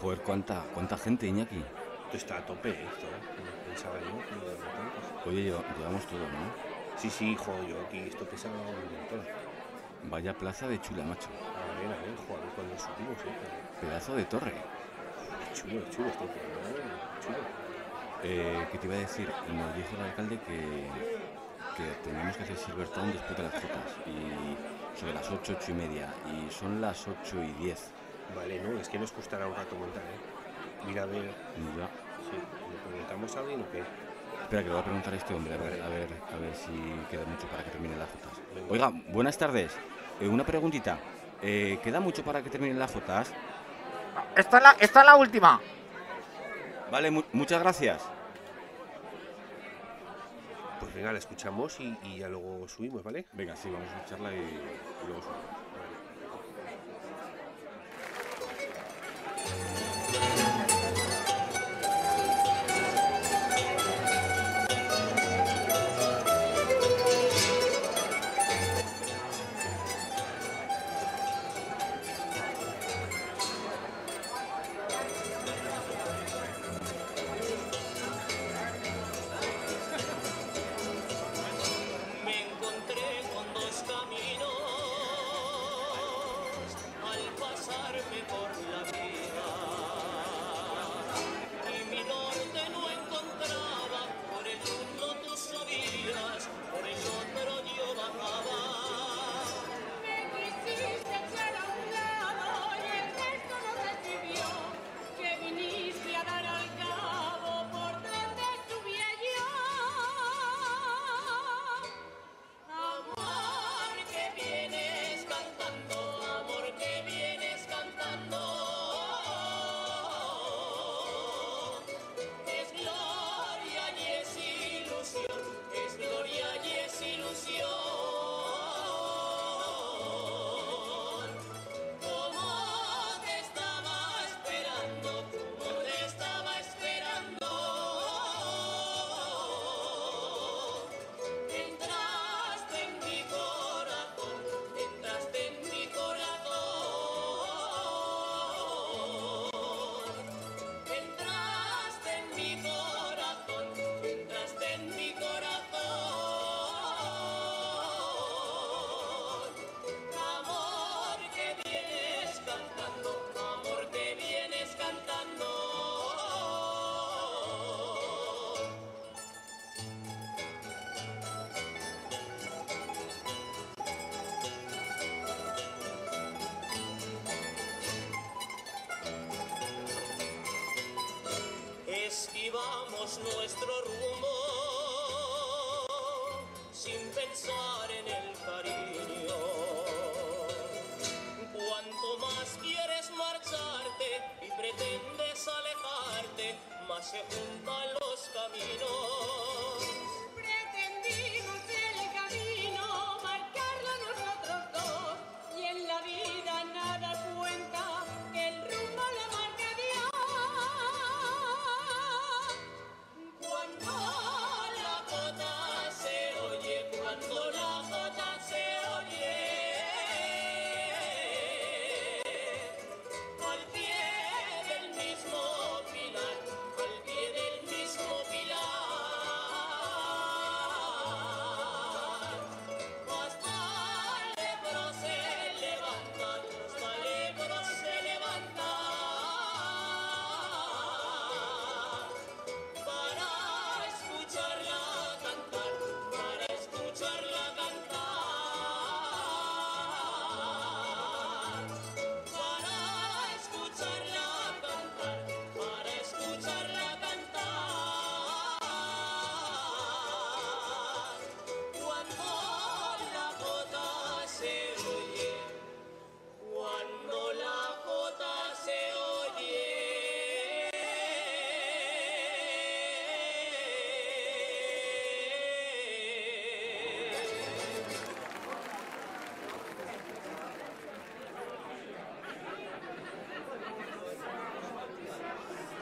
Joder, cuánta, cuánta gente, Iñaki. Está a tope, ¿eh? esto. No pensaba yo que haber tantos. Oye, lleva- llevamos todo, ¿no? Sí, sí, hijo, yo aquí esto pesa un montón. Vaya plaza de chula, macho. A ver, a ver, joder, cuando subimos, ¿eh? Pedazo de torre. Qué Chulo, chulo este programa, chulo. Eh, ¿Qué te iba a decir? Nos dijo el alcalde que, que teníamos que hacer Silver Town después de las jotas. Y sobre las 8, 8 y media. Y son las 8 y 10. Vale, no, es que nos costará un rato montar, ¿eh? Mira, a ver, ya. sí, ¿le preguntamos a alguien o qué? Espera, que le voy a preguntar a este hombre, a ver, a ver, a ver si queda mucho para que terminen las jotas. Venga. Oiga, buenas tardes. Eh, una preguntita. Eh, ¿Queda mucho para que terminen las jotas? Esta es la, esta es la última. Vale, mu- muchas gracias. Pues venga, la escuchamos y, y ya luego subimos, ¿vale? Venga, sí, vamos a escucharla y, y luego subimos.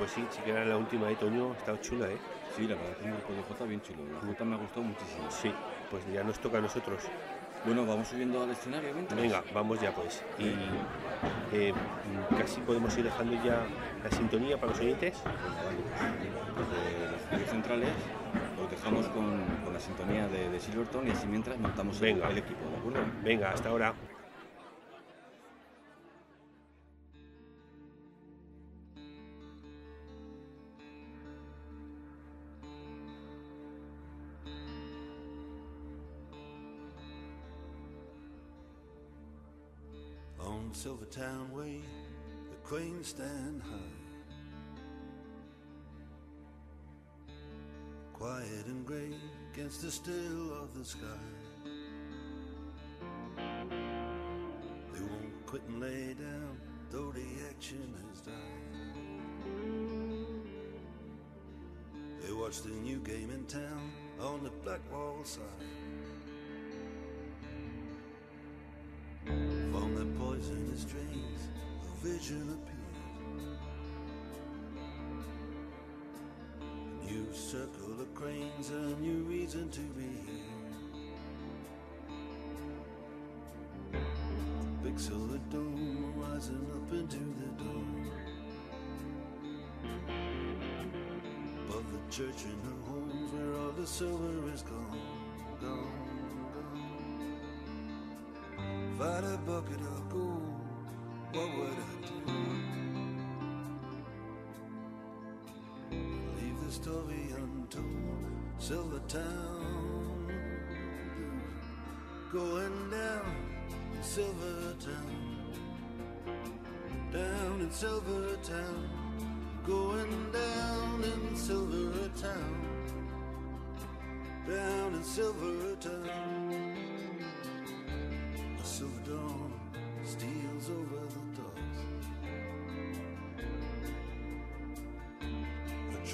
Pues sí, sí que era la última de Toño, estado chula, ¿eh? Sí, la verdad que es un grupo de jota bien chulo. La jota me ha gustado muchísimo. Sí, pues ya nos toca a nosotros. Bueno, vamos subiendo al escenario mientras. Venga, vamos ya pues. Y eh, casi podemos ir dejando ya la sintonía para los oyentes. Pues, desde los estudios centrales os dejamos con, con la sintonía de, de Silverton y así mientras montamos el, Venga. el equipo, ¿de acuerdo? Venga, hasta ahora. Quiet and grey against the still of the sky. They won't quit and lay down, though the action has died. They watch the new game in town on the black wall side. From the poisonous drains, a vision appeared. New circle the cranes, a new reason to be here. Big silver dome rising up into the dawn. Above the church and the homes where all the silver is gone, gone, gone. If I had a bucket of gold, what would I do? Story untold. Silver Town, going down in Silver Town, down in Silver Town, going down in Silver Town, down in Silver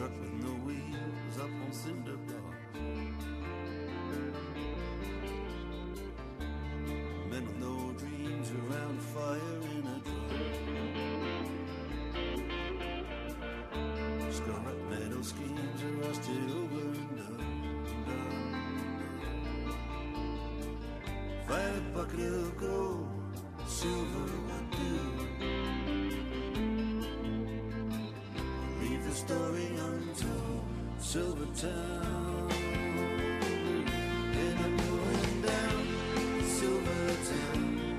truck with no wheels up on cinder blocks. Men with no dreams around a fire in a drum. Scarlet meadow schemes are rusted over and done, done, bucket of gold, silver would do. Leave the story untold, Silver Town. And I'm going down in Silver Town.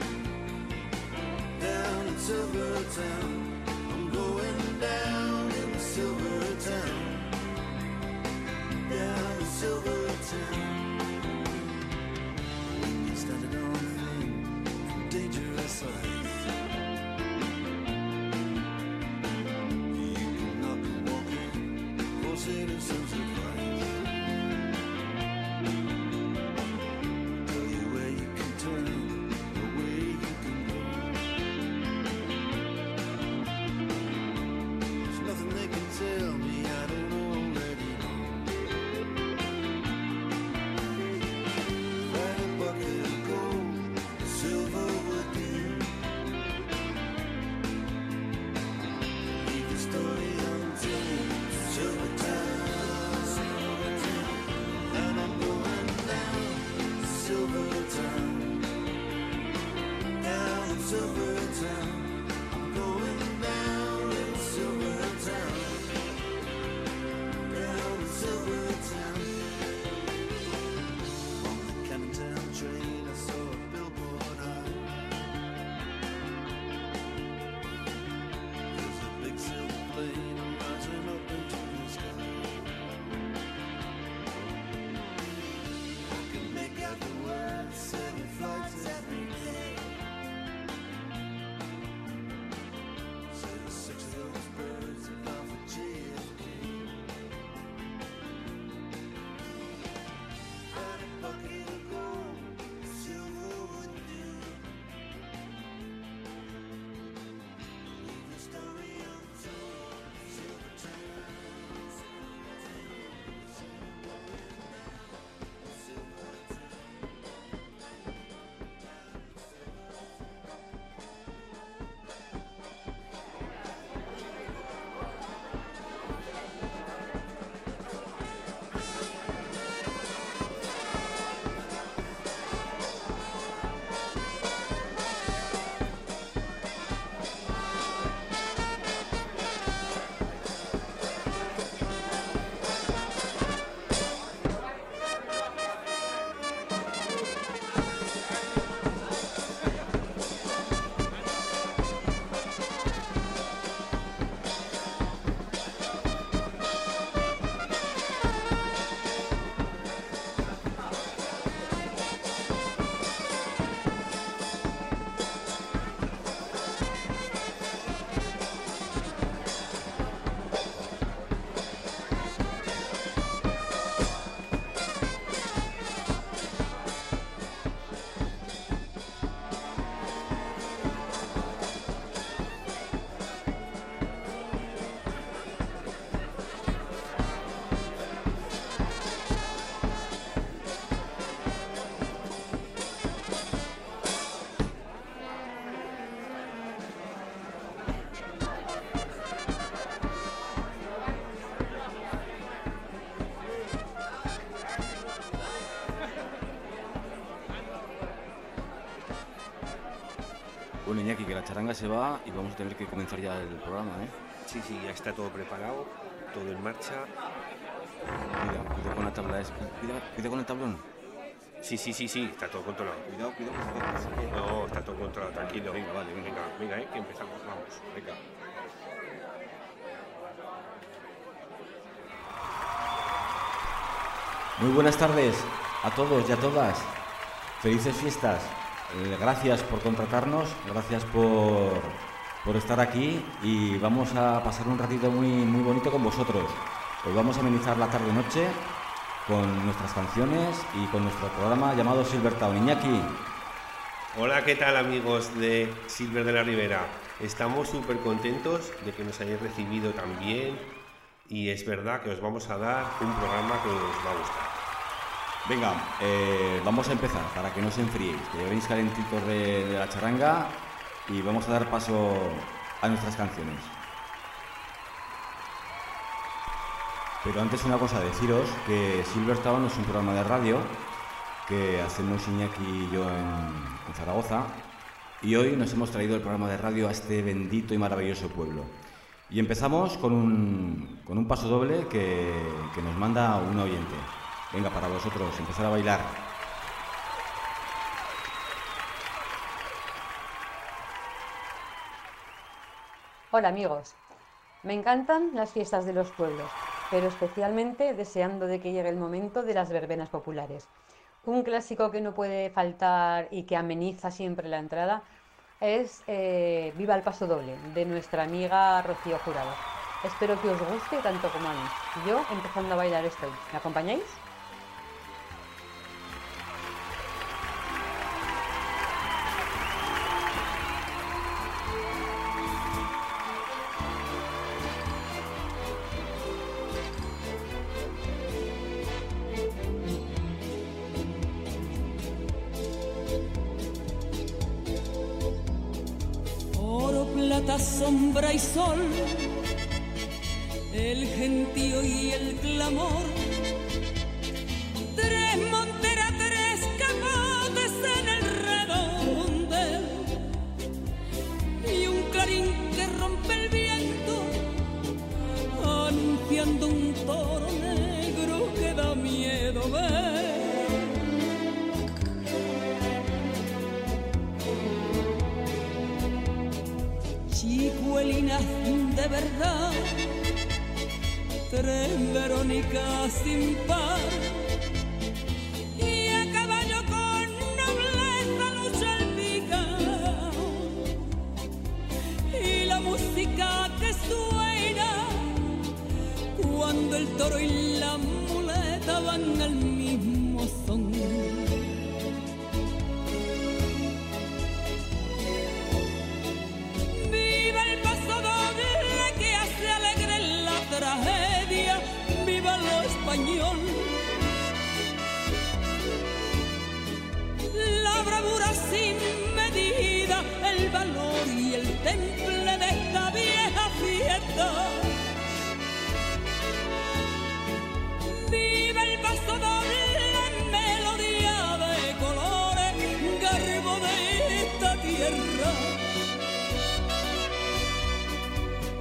Down in Silver Iñaki, que la charanga se va y vamos a tener que comenzar ya el programa, ¿eh? Sí, sí, ya está todo preparado, todo en marcha. Cuidado, cuidado con la tabla, es- cuidado, cuidado con el tablón. Sí, sí, sí, sí, está todo controlado. Cuidado, cuidado. No, está todo controlado, tranquilo. Venga, vale, venga. venga, venga, eh, que empezamos, vamos. Venga. Muy buenas tardes a todos y a todas. Felices fiestas. Eh, gracias por contratarnos, gracias por, por estar aquí y vamos a pasar un ratito muy, muy bonito con vosotros. Hoy vamos a amenizar la tarde-noche con nuestras canciones y con nuestro programa llamado Silver Town. Iñaki, Hola, ¿qué tal amigos de Silver de la Ribera? Estamos súper contentos de que nos hayáis recibido tan bien y es verdad que os vamos a dar un programa que os va a gustar. Venga, eh, vamos a empezar para que no os enfriéis, que ya venís calentitos de, la charanga y vamos a dar paso a nuestras canciones. Pero antes una cosa, deciros que Silver Town es un programa de radio que hacemos Iñaki y yo en, Zaragoza y hoy nos hemos traído el programa de radio a este bendito y maravilloso pueblo. Y empezamos con un, con un paso doble que nos manda un oyente. Venga, para vosotros, empezar a bailar. Hola amigos, me encantan las fiestas de los pueblos, pero especialmente deseando de que llegue el momento de las verbenas populares. Un clásico que no puede faltar y que ameniza siempre la entrada es eh, Viva el Paso Doble, de nuestra amiga Rocío Jurado. Espero que os guste tanto como a mí. Yo empezando a bailar estoy. ¿Me acompañáis? Sombra y sol, el gentío y el clamor. Tres monteras, tres camotes en el redondel y un clarín que rompe el viento, anunciando un toro negro que da miedo ver. Verdad, tres Verónicas sin par. Y a caballo con nobleza lucha el picao. Y la música que suena cuando el toro y la muleta van al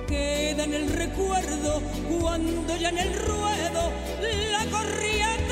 queda en el recuerdo cuando ya en el ruedo la corría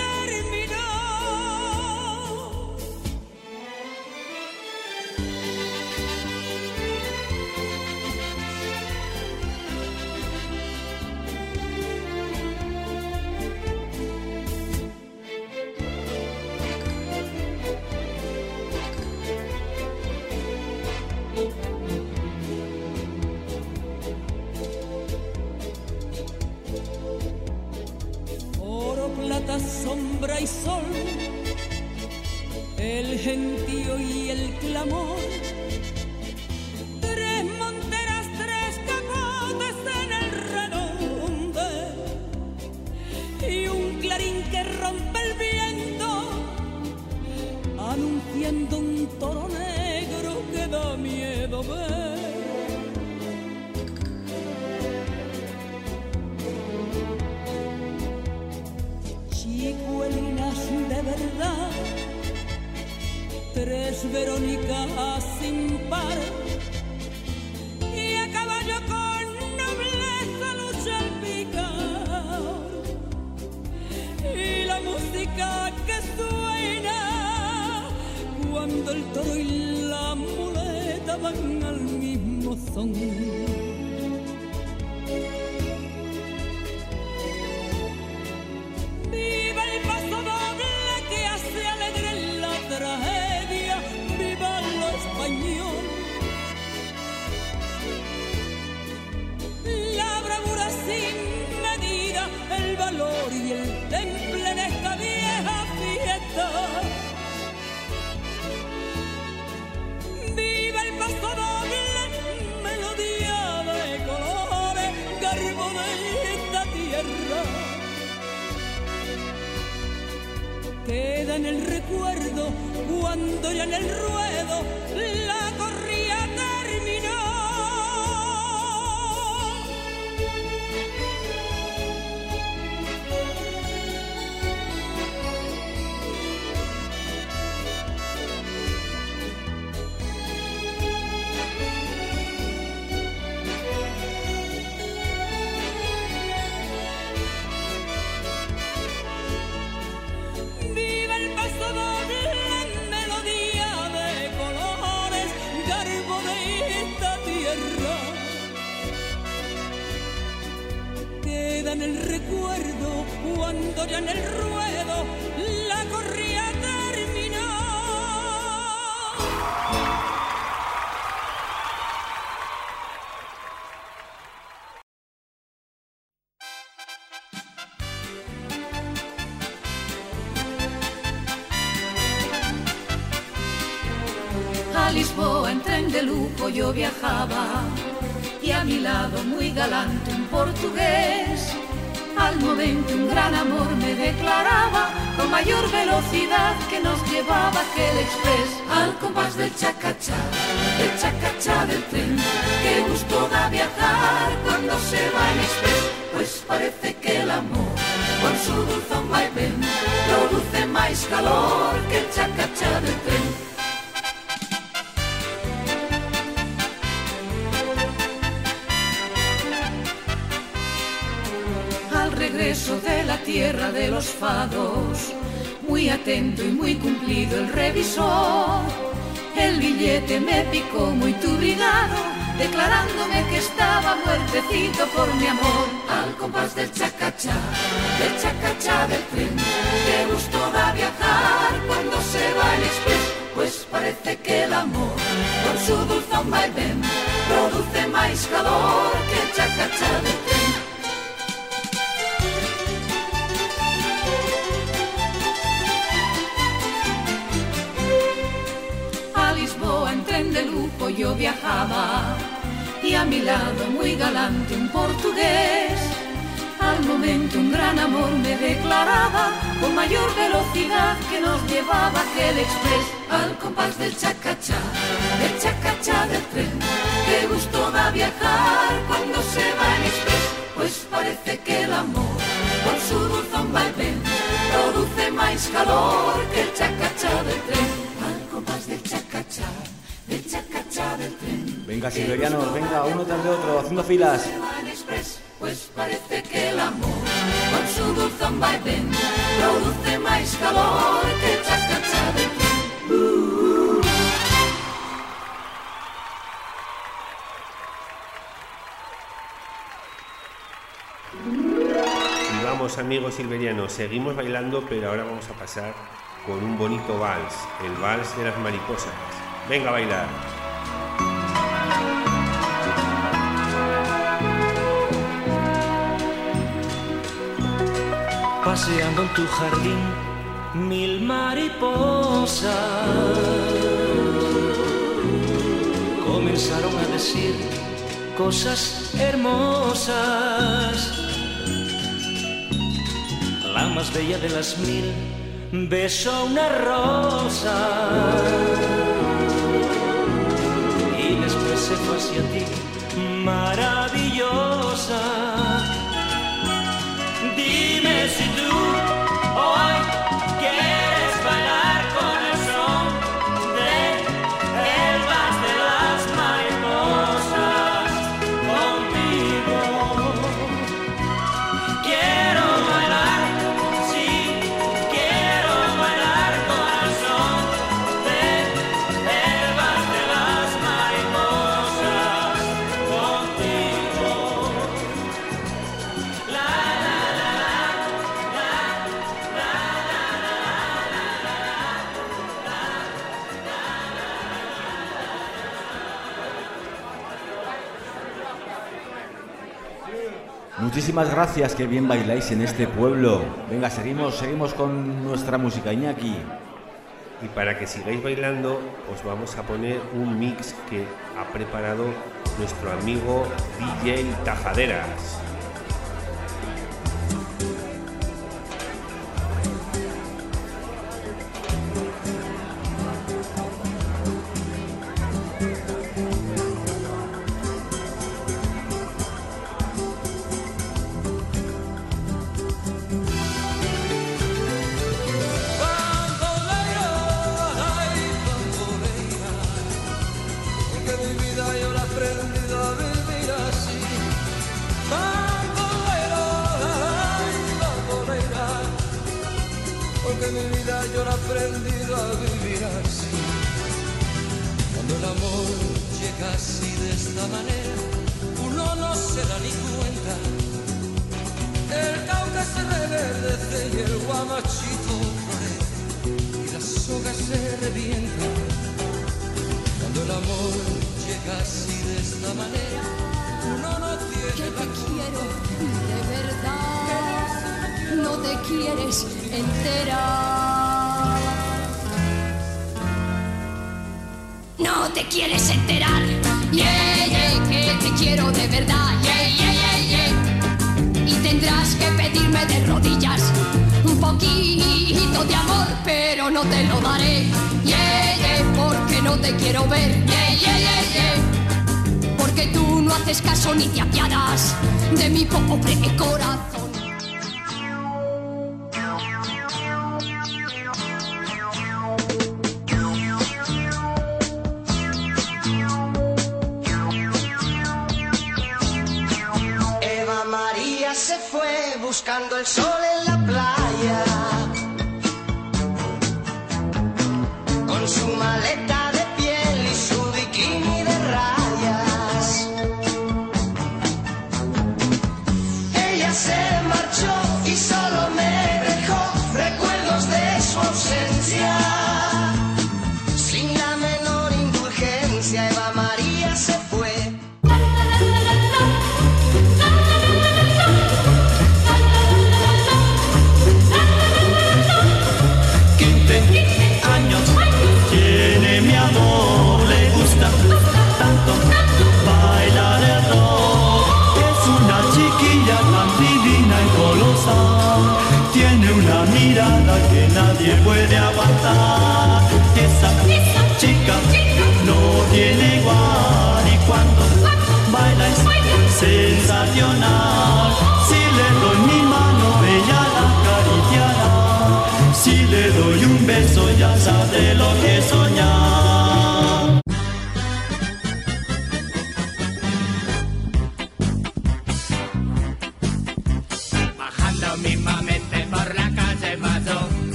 vals de las mariposas. Venga a bailar. Paseando en tu jardín, mil mariposas comenzaron a decir cosas hermosas. La más bella de las mil besó una rosa y después se fue hacia ti, maravillosa. Dime si tú Gracias, que bien bailáis en este pueblo. Venga, seguimos, seguimos con nuestra música, Iñaki. Y para que sigáis bailando, os vamos a poner un mix que ha preparado nuestro amigo DJ Tajaderas.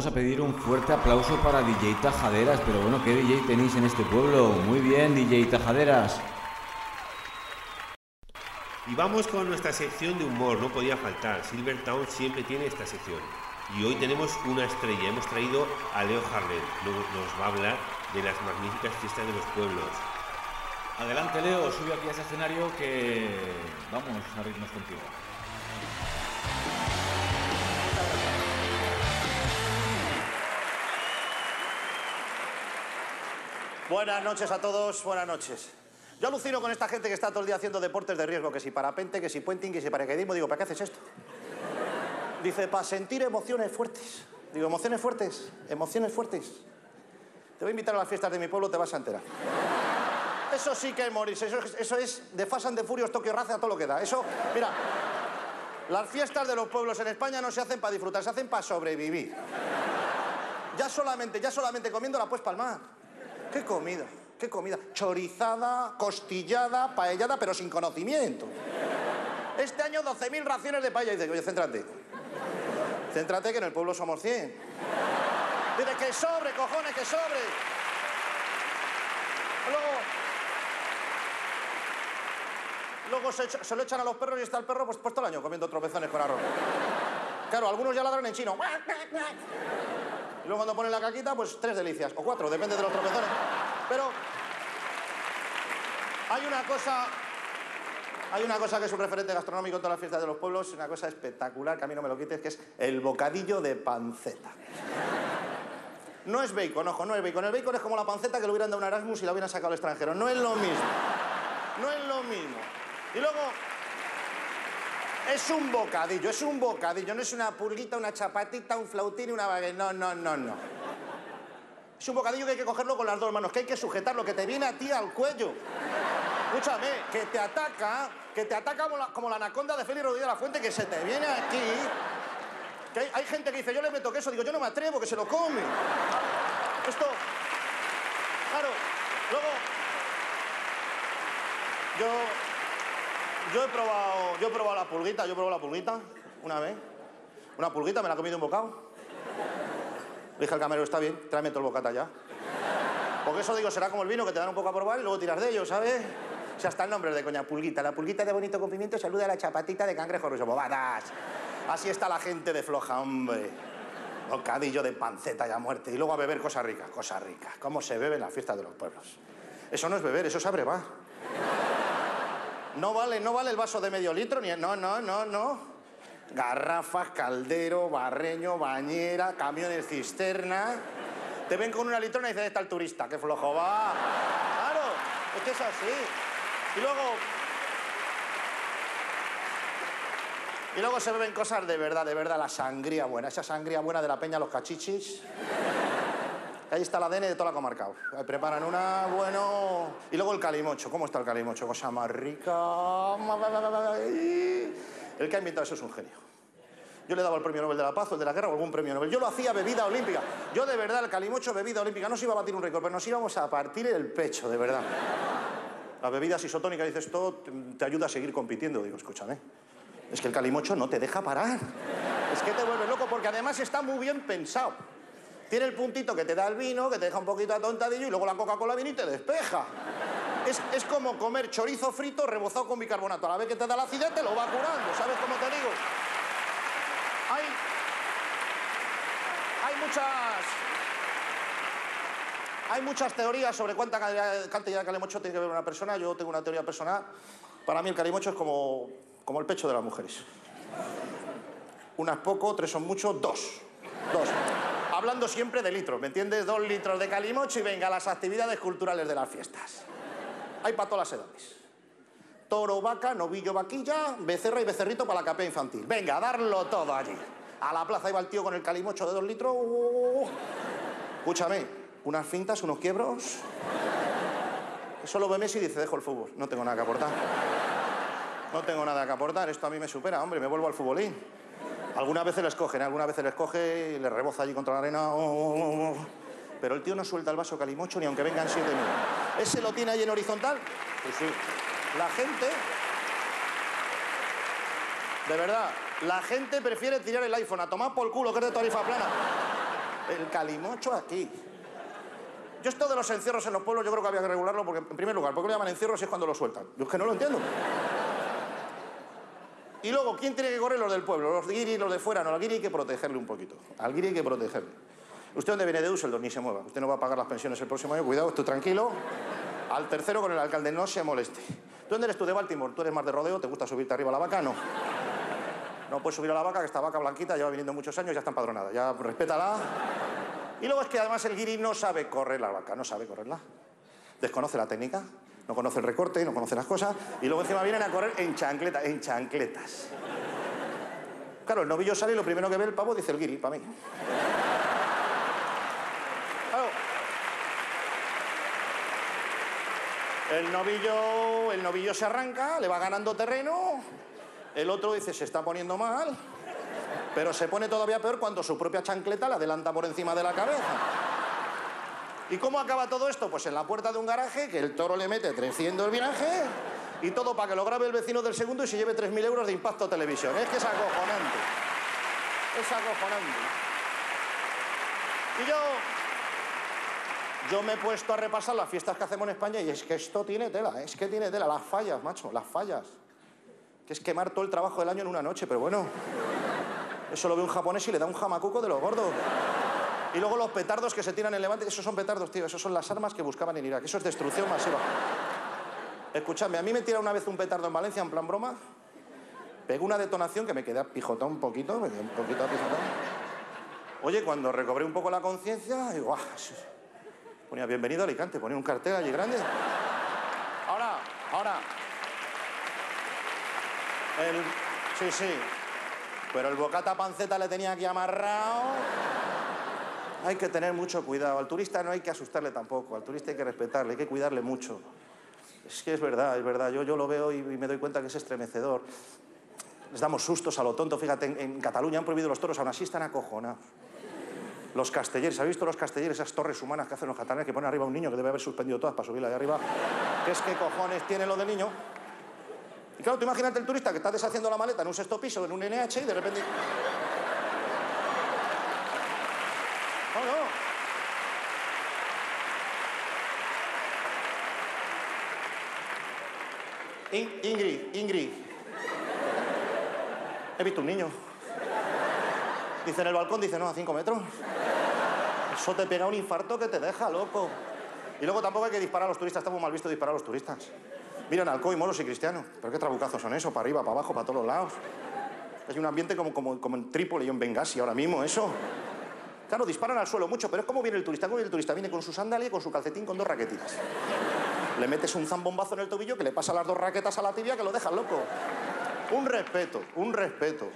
Vamos a pedir un fuerte aplauso para DJ Tajaderas, pero bueno, ¿qué DJ tenéis en este pueblo? Muy bien, DJ Tajaderas. Y vamos con nuestra sección de humor, no podía faltar. Silvertown siempre tiene esta sección. Y hoy tenemos una estrella. Hemos traído a Leo. Luego Nos va a hablar de las magníficas fiestas de los pueblos. Adelante, Leo, sube aquí a ese escenario que vamos a reírnos contigo. Buenas noches a todos, buenas noches. Yo alucino con esta gente que está todo el día haciendo deportes de riesgo, que si parapente, que si puenting, que si paracaidismo. Digo, ¿para qué haces esto? Dice, para sentir emociones fuertes. Digo, ¿emociones fuertes? ¿Emociones fuertes? Te voy a invitar a las fiestas de mi pueblo, te vas a enterar. Eso sí que es morirse. Eso, es- de Fast and the Furious, Tokio Raza, todo lo que da. Eso, mira, las fiestas de los pueblos en España no se hacen para disfrutar, se hacen para sobrevivir. Ya solamente, ya solamente comiéndola pues palmar. ¿Qué comida? ¿Qué comida? Chorizada, costillada, paellada, pero sin conocimiento. Este año 12.000 raciones de paella. Y dice, oye, céntrate. Céntrate que en el pueblo somos 100. Dice, que sobre, cojones, que sobre. Luego... Luego se, se lo echan a los perros y está el perro pues, pues todo el año comiendo tropezones con arroz. Claro, algunos ya ladran en chino. Luego cuando ponen la caquita, pues tres delicias, o cuatro, depende de los tropezones. Pero hay una cosa, hay una cosa que es un referente gastronómico en todas las fiestas de los pueblos, una cosa espectacular, que a mí no me lo quites, que es el bocadillo de panceta. No es bacon, ojo, no es bacon. El bacon es como la panceta que le hubieran dado un Erasmus y la hubieran sacado al extranjero. No es lo mismo. No es lo mismo. Y luego, es un bocadillo, es un bocadillo, no es una pulguita, una chapatita, un flautín y una baguette. No, no, no, no. Es un bocadillo que hay que cogerlo con las dos manos, que hay que sujetarlo, que te viene a ti al cuello. Escúchame, que te ataca, que te ataca como la, como la anaconda de Félix Rodríguez de la Fuente, que se te viene aquí. Que hay, hay gente que dice, yo le meto queso, digo, yo no me atrevo, que se lo come. Esto, claro, luego, yo, yo he probado, yo he probado la pulguita, yo he probado la pulguita una vez. Una pulguita, me la he comido un bocado. Dije al camarero, está bien, tráeme todo el bocata ya. Porque eso digo, será como el vino que te dan un poco a probar y luego tiras de ello, ¿sabes? O sea, hasta el nombre de coña, pulguita. La pulguita de bonito con pimiento saluda a la chapatita de cangrejo ruso. ¡Bobadas! Así está la gente de floja, hombre. Bocadillo de panceta y a muerte. Y luego a beber cosas ricas, cosas ricas. ¿Cómo se bebe en las fiestas de los pueblos? Eso no es beber, eso es abrevar. No vale, no vale el vaso de medio litro, ni... No, no, no, no. Garrafas, caldero, barreño, bañera, camiones cisterna. Te ven con una litrona y dices, está el turista, qué flojo va. Claro, es que es así. Y luego... Y luego se beben cosas de verdad, de verdad, la sangría buena, esa sangría buena de la peña, los cachichis. Ahí está el ADN de toda la comarca. Ahí preparan una, bueno... Y luego el calimocho. ¿Cómo está el calimocho? Cosa más rica. El que ha inventado eso es un genio. Yo le daba el premio Nobel de la Paz o el de la Guerra o algún premio Nobel. Yo lo hacía bebida olímpica. Yo de verdad, el calimocho bebida olímpica. No se iba a batir un récord, pero nos íbamos a partir el pecho, de verdad. Las bebidas isotónicas, dices, esto te- ayuda a seguir compitiendo. Digo, escúchame. Es que el calimocho no te deja parar. Es que te vuelve loco porque además está muy bien pensado. Tiene el puntito que te da el vino, que te deja un poquito atontadillo y luego la Coca-Cola viene te despeja. Es, es como comer chorizo frito rebozado con bicarbonato. A la vez que te da la acidez te lo va curando, ¿sabes cómo te digo? Hay, hay muchas... Hay muchas teorías sobre cuánta cantidad de calimocho tiene que beber una persona. Yo tengo una teoría personal. Para mí el calimocho es como, como el pecho de las mujeres. Unas poco, tres son mucho, dos. Dos. Hablando siempre de litros, ¿me entiendes? Dos litros de calimocho y venga, las actividades culturales de las fiestas. Hay para todas las edades. Toro, vaca, novillo, vaquilla, becerra y becerrito para la capea infantil. Venga, darlo todo allí. A la plaza iba el tío con el calimocho de dos litros. Uh, Escúchame, unas fintas, unos quiebros. Eso lo ve Messi y dice, dejo el fútbol, no tengo nada que aportar. No tengo nada que aportar, esto a mí me supera, hombre, me vuelvo al futbolín. Algunas veces les cogen, ¿eh? algunas veces les coge y les reboza allí contra la arena. oh, oh, oh. Pero el tío no suelta el vaso calimocho ni aunque vengan siete mil. ¿Ese lo tiene ahí en horizontal? Pues sí. La gente... De verdad, la gente prefiere tirar el iPhone a tomar por culo que es de tarifa plana. El calimocho aquí. Yo esto de los encierros en los pueblos yo creo que había que regularlo porque, en primer lugar, ¿por qué lo llaman encierros si es cuando lo sueltan? Yo es que no lo entiendo. Y luego, ¿quién tiene que correr? Los del pueblo, los guiris, los de fuera. No, al guiri hay que protegerle un poquito. Al guiri hay que protegerle. ¿Usted dónde viene de Düsseldorf? Ni se mueva. Usted no va a pagar las pensiones el próximo año. Cuidado, estoy tranquilo. Al tercero con el alcalde, no se moleste. ¿Tú dónde eres tú de Baltimore? ¿Tú eres más de rodeo? ¿Te gusta subirte arriba a la vaca? No. No puedes subir a la vaca, que esta vaca blanquita lleva viniendo muchos años ya está empadronada. Ya, respétala. Y luego es que además el guiri no sabe correr la vaca, no sabe correrla. Desconoce la técnica, no conoce el recorte, no conoce las cosas. Y luego encima vienen a correr en chancletas, en chancletas. Claro, el novillo sale y lo primero que ve el pavo dice el guiri, para mí. El novillo, el novillo se arranca, le va ganando terreno. El otro dice, se está poniendo mal. Pero se pone todavía peor cuando su propia chancleta le adelanta por encima de la cabeza. ¿Y cómo acaba todo esto? Pues en la puerta de un garaje, que el toro le mete 300 el viraje, y todo para que lo grabe el vecino del segundo y se lleve 3.000 euros de impacto televisión. Es que es acojonante. Es acojonante. Y yo... Yo me he puesto a repasar las fiestas que hacemos en España y es que esto tiene tela, es que tiene tela, las fallas, macho, las fallas. Que es quemar todo el trabajo del año en una noche, pero bueno. Eso lo ve un japonés y le da un jamacuco de los gordos. Y luego los petardos que se tiran en Levante, esos son petardos, tío, esos son las armas que buscaban en Irak, eso es destrucción masiva. Escuchadme, a mí me tira una vez un petardo en Valencia, en plan broma, pegó una detonación que me quedé pijotón un poquito, me quedé un poquito pijotón. Oye, cuando recobré un poco la conciencia, digo, ¡ah! Bienvenido a Alicante, ponía un cartel allí grande. Ahora, ahora. Sí, sí. Pero el bocata panceta le tenía aquí amarrado. Hay que tener mucho cuidado. Al turista no hay que asustarle tampoco. Al turista hay que respetarle, hay que cuidarle mucho. Es que es verdad, es verdad. Yo, yo lo veo y, y me doy cuenta que es estremecedor. Les damos sustos a lo tonto. Fíjate, en, en Cataluña han prohibido los toros, aún así están acojonados. Los castellers, ¿habéis visto los castellers, esas torres humanas que hacen los catalanes que ponen arriba a un niño que debe haber suspendido todas para subirla de arriba? ¿Qué es que cojones tiene lo del niño? Y claro, tú imagínate el turista que está deshaciendo la maleta en un sexto piso, en un NH, y de repente. No, no. In- Ingrid, Ingrid. He visto un niño. Dice en el balcón, dice, no, a cinco metros. Eso te pega un infarto que te deja loco. Y luego tampoco hay que disparar a los turistas, está muy mal visto disparar a los turistas. Miran alcohol y moros y cristianos. Pero qué trabucazos son eso, para arriba, para abajo, para todos los lados. Es un ambiente como, en Trípoli y en Benghazi ahora mismo, eso. Claro, disparan al suelo mucho, pero es como viene el turista. ¿Cómo viene el turista? Viene con su sandalia y con su calcetín con dos raquetitas. Le metes un zambombazo en el tobillo que le pasa las dos raquetas a la tibia que lo dejas loco. Un respeto, un respeto.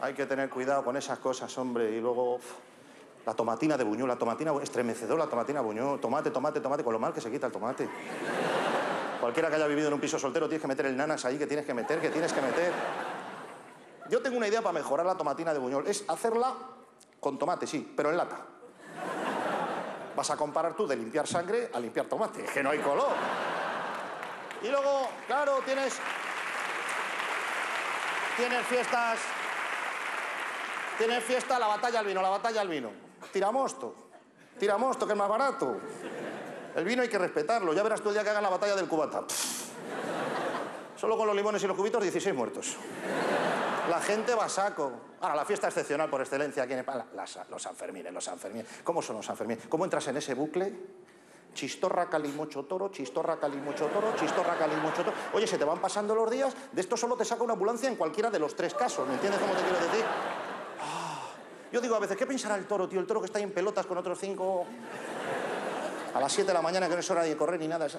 Hay que tener cuidado con esas cosas, hombre. Y luego la tomatina de Buñol, la tomatina estremecedor, la tomatina Buñol. Tomate, tomate, tomate, con lo mal que se quita el tomate. Cualquiera que haya vivido en un piso soltero tienes que meter el nanas ahí, que tienes que meter, que tienes que meter. Yo tengo una idea para mejorar la tomatina de Buñol. Es hacerla con tomate, sí, pero en lata. Vas a comparar tú de limpiar sangre a limpiar tomate. Que no hay color. Y luego, claro, tienes. Tienes fiestas. Tienes fiesta, la batalla al vino, la batalla al vino. Tiramosto. Tiramosto, que es más barato. El vino hay que respetarlo. Ya verás tú el día que hagan la batalla del cubata. Solo con los limones y los cubitos, 16 muertos. La gente va a saco. Ahora, la fiesta excepcional por excelencia aquí en los Sanfermines, los Sanfermines. ¿Cómo son los Sanfermines? ¿Cómo entras en ese bucle? Chistorra, calimocho, toro, chistorra, calimocho, toro, chistorra, calimocho, toro. Oye, se te van pasando los días, de esto solo te saca una ambulancia en cualquiera de los tres casos, ¿me entiendes cómo te quiero decir? Ah, Yo digo a veces, ¿qué pensará el toro, tío? El toro que está ahí en pelotas con otros cinco... A las 7 de la mañana, que no es hora de correr ni nada. es.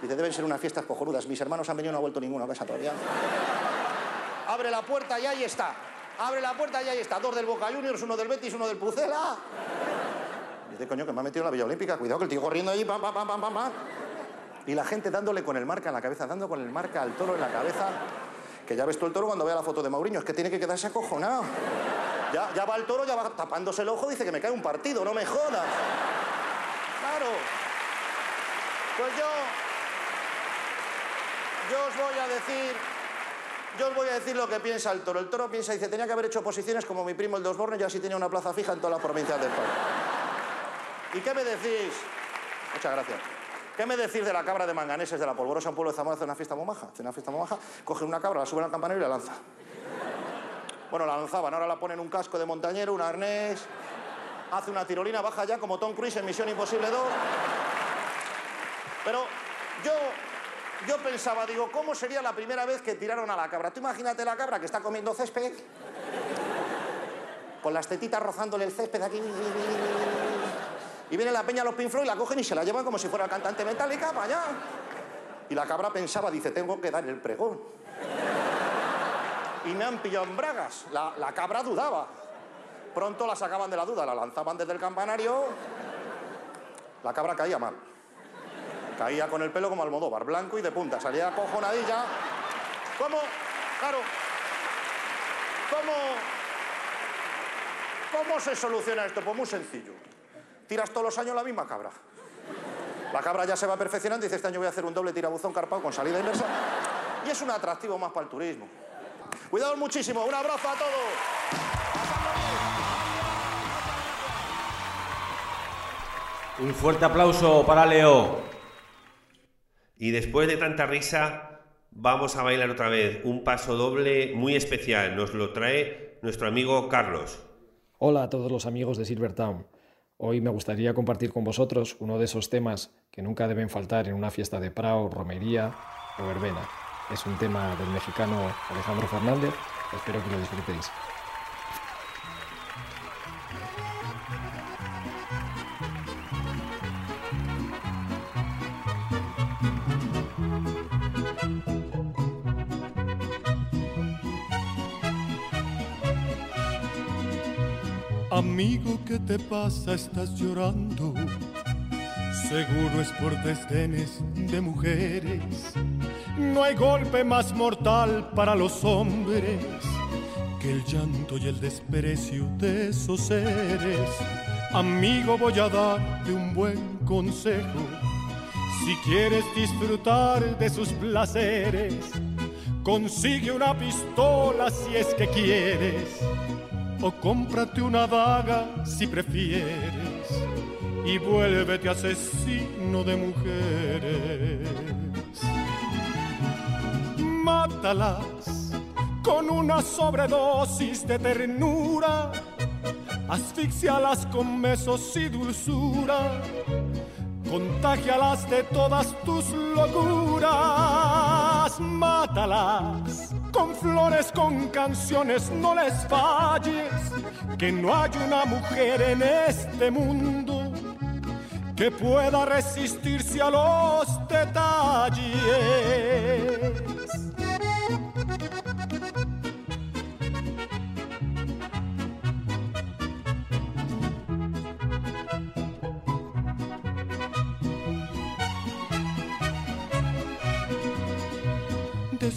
Dice, deben ser unas fiestas cojonudas. Mis hermanos han venido y no ha vuelto ninguno a casa todavía. Abre la puerta y ahí está. Abre la puerta y ahí está. Dos del Boca Juniors, uno del Betis, uno del Pucela. Dice, coño, que me ha metido en la Villa Olímpica. Cuidado, que el tío corriendo pam, pam, pam, pam, pam, pam. Y la gente dándole con el marca en la cabeza, dando con el marca al toro en la cabeza. Que ya ves tú el toro cuando vea la foto de Mauriño, es que tiene que quedarse acojonado. Ya, ya va el toro, ya va tapándose el ojo, dice que me cae un partido, no me jodas. Claro. Pues yo. Yo os voy a decir. Yo os voy a decir lo que piensa el toro. El toro piensa, dice, tenía que haber hecho posiciones como mi primo el de Osborne y así tenía una plaza fija en todas las provincias de España. ¿Y qué me decís? Muchas gracias. ¿Qué me decís de la cabra de Manganeses de la Polvorosa, un pueblo de Zamora, hace una fiesta muy maja? Hace una fiesta muy maja, cogen una cabra, la suben al campanero y la lanza. Bueno, la lanzaban, ahora la ponen un casco de montañero, un arnés, hace una tirolina, baja ya como Tom Cruise en Misión Imposible 2. Pero yo, yo pensaba, digo, ¿cómo sería la primera vez que tiraron a la cabra? Tú imagínate la cabra que está comiendo césped, con las tetitas rozándole el césped aquí. Y viene la peña a los Pink Floyd, la cogen y se la llevan como si fuera cantante metálica para allá. Y la cabra pensaba, dice, tengo que dar el pregón. Y me han pillado en bragas. La, la cabra dudaba. Pronto la sacaban de la duda, la lanzaban desde el campanario. La cabra caía mal. Caía con el pelo como Almodóvar, blanco y de punta. Salía cojonadilla. ¿Cómo? Claro. ¿Cómo? ¿Cómo se soluciona esto? Pues muy sencillo. Tiras todos los años la misma cabra. La cabra ya se va perfeccionando y dice, este año voy a hacer un doble tirabuzón carpado con salida inversa. Y es un atractivo más para el turismo. Cuidados muchísimo. Un abrazo a todos. Un fuerte aplauso para Leo. Y después de tanta risa, vamos a bailar otra vez un paso doble muy especial. Nos lo trae nuestro amigo Carlos. Hola a todos los amigos de Silvertown. Hoy me gustaría compartir con vosotros uno de esos temas que nunca deben faltar en una fiesta de prao, romería o verbena. Es un tema del mexicano Alejandro Fernández. Espero que lo disfrutéis. Amigo, ¿qué te pasa? Estás llorando. Seguro es por desdenes de mujeres. No hay golpe más mortal para los hombres que el llanto y el desprecio de esos seres. Amigo, voy a darte un buen consejo. Si quieres disfrutar de sus placeres, consigue una pistola si es que quieres o cómprate una daga si prefieres y vuélvete asesino de mujeres. Mátalas con una sobredosis de ternura, asfixialas con besos y dulzura, contagialas de todas tus locuras, mátalas con flores, con canciones, no les falles, que no hay una mujer en este mundo que pueda resistirse a los detalles.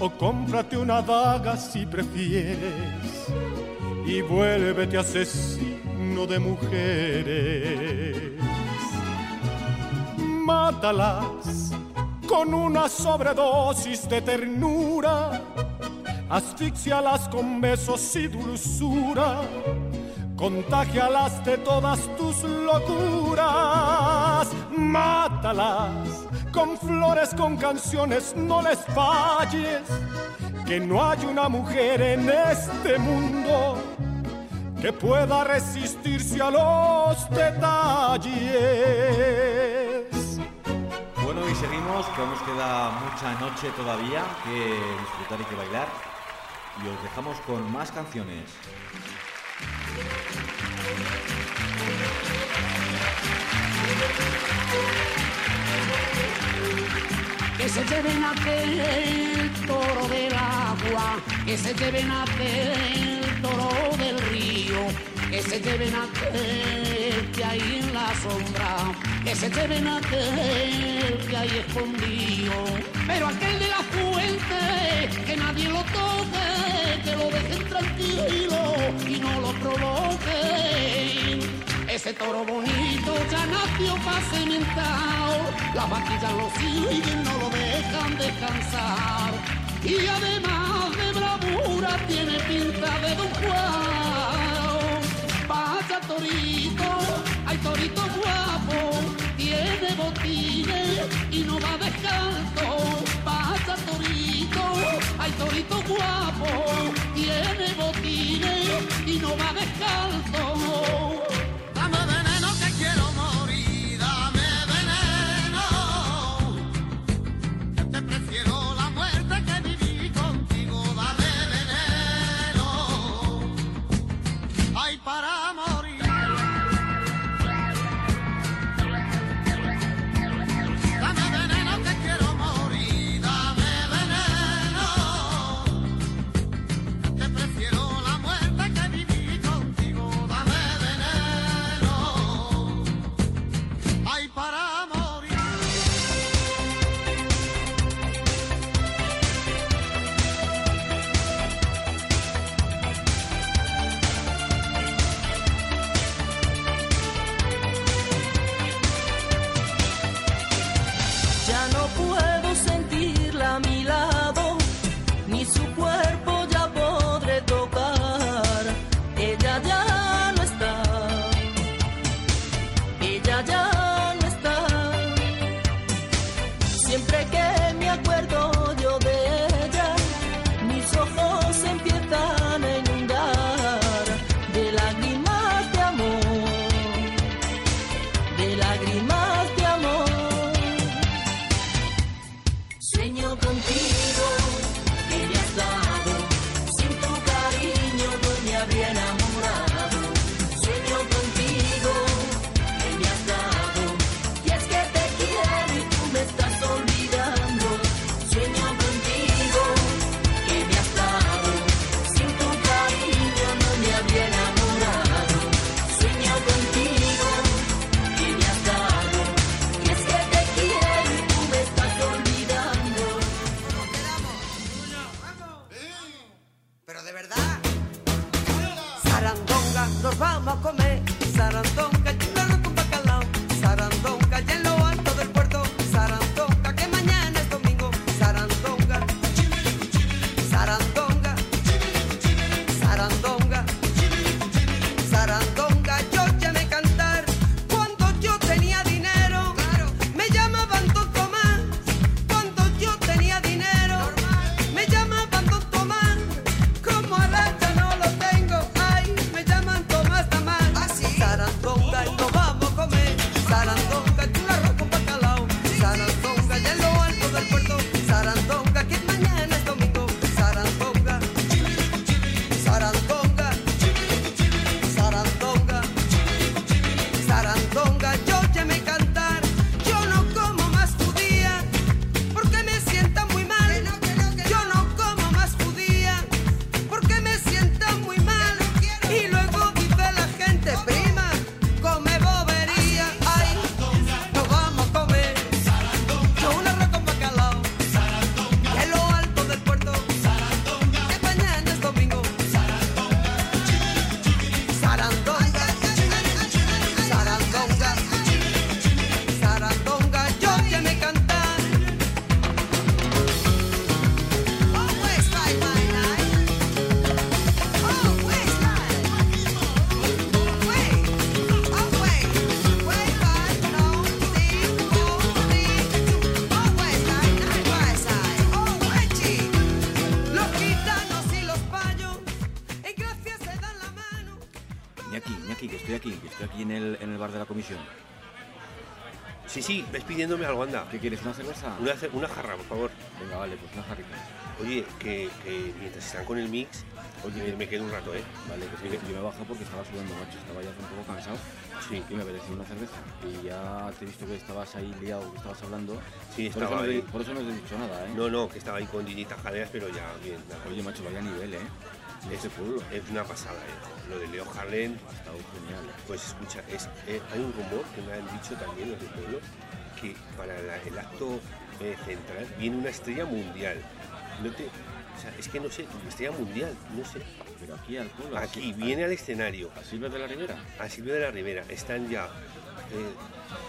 o cómprate una daga si prefieres y vuélvete asesino de mujeres. Mátalas con una sobredosis de ternura, asfixialas con besos y dulzura, contagialas de todas tus locuras, mátalas con flores, con canciones, no les falles, que no hay una mujer en este mundo que pueda resistirse a los detalles. Bueno, y seguimos, que nos queda mucha noche todavía que disfrutar y que bailar. Y os dejamos con más canciones que se lleven a del toro del agua, que se lleven a del toro del río, que se lleven a aquel que hay en la sombra, que se lleven a aquel que hay escondido, pero aquel de la fuente, que nadie lo toque, que lo dejen tranquilo y no lo provoquen. Ese toro bonito ya nació pa' cementado, la vaquilla lo siguen, no lo dejan descansar. Y además de bravura tiene pinta de don Juan. Vaya torito, hay torito guapo, tiene botines y no va descalzo. Vaya torito, hay torito guapo, tiene botines pidiéndome algo, anda. ¿Qué quieres? ¿Una cerveza? Una, una jarra, por favor. Venga, vale, pues una jarrita. Oye, que, mientras están con el mix, oye, me, quedo un rato, ¿eh? Vale, pues sí, yo me bajo porque estaba sudando, macho, estaba ya un poco cansado. Sí. Y me apetecía una cerveza. Y ya te he visto que estabas ahí liado, que estabas hablando. Sí, estaba por eso, ahí. No, por eso no te he dicho nada, ¿eh? No, no, que estaba ahí con Dini jaleas pero ya bien. Nada. Oye, macho, vaya nivel, ¿eh? Es, este es una pasada, ¿eh? Lo de Leo Harlem. Ha estado genial. Pues escucha, es, eh, hay un rumor que me han dicho también los del pueblo que para la- el acto eh, central viene una estrella mundial. No te, o sea, es que no sé, estrella mundial, no sé. Pero aquí al pueblo. Aquí así- viene al escenario. ¿A Silvia de la Rivera? A Silvia de la Rivera. Están ya eh,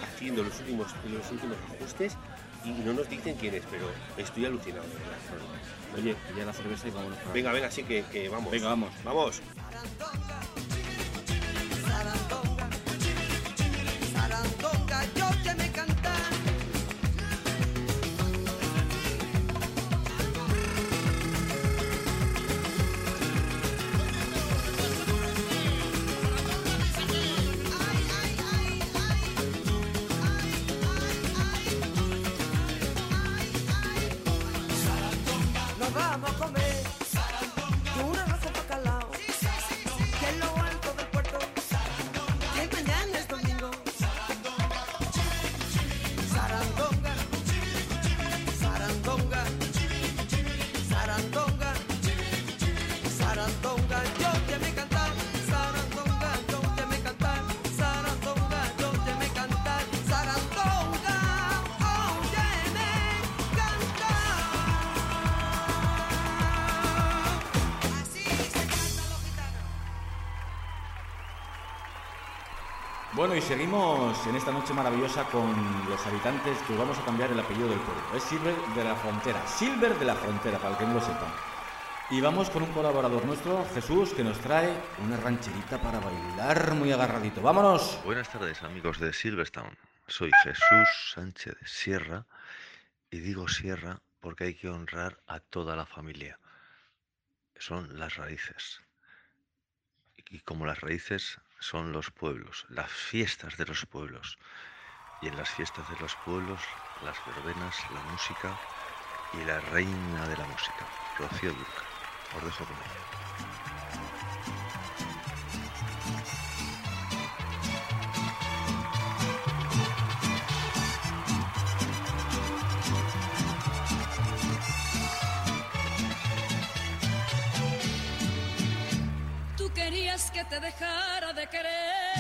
haciendo los últimos, los últimos ajustes y no nos dicen quién es, pero estoy alucinado. Oye, ya la cerveza y vámonos. para- Venga, venga, así que, que vamos. Venga, vamos. Vamos. Bueno, y seguimos en esta noche maravillosa con los habitantes que vamos a cambiar el apellido del pueblo. Es Silver de la Frontera. Silver de la Frontera, para el que no lo sepa. Y vamos con un colaborador nuestro, Jesús, que nos trae una rancherita para bailar muy agarradito. ¡Vámonos! Buenas tardes amigos de Silverstown. Soy Jesús Sánchez Sierra y digo Sierra porque hay que honrar a toda la familia. Son las raíces. Y como las raíces son los pueblos, las fiestas de los pueblos. Y en las fiestas de los pueblos, las verbenas, la música y la reina de la música, Rocío Durca. Os dejo con ella. Te dejara de querer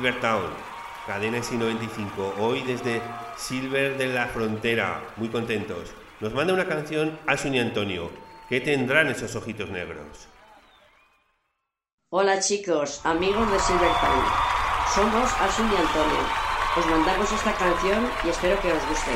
Silvertown, cadena SI95. Hoy desde Silver de la Frontera, muy contentos. Nos manda una canción Asun y Antonio. ¿Qué tendrán esos ojitos negros? Hola chicos, amigos de Silvertown. Somos Asun y Antonio. Os mandamos esta canción y espero que os guste.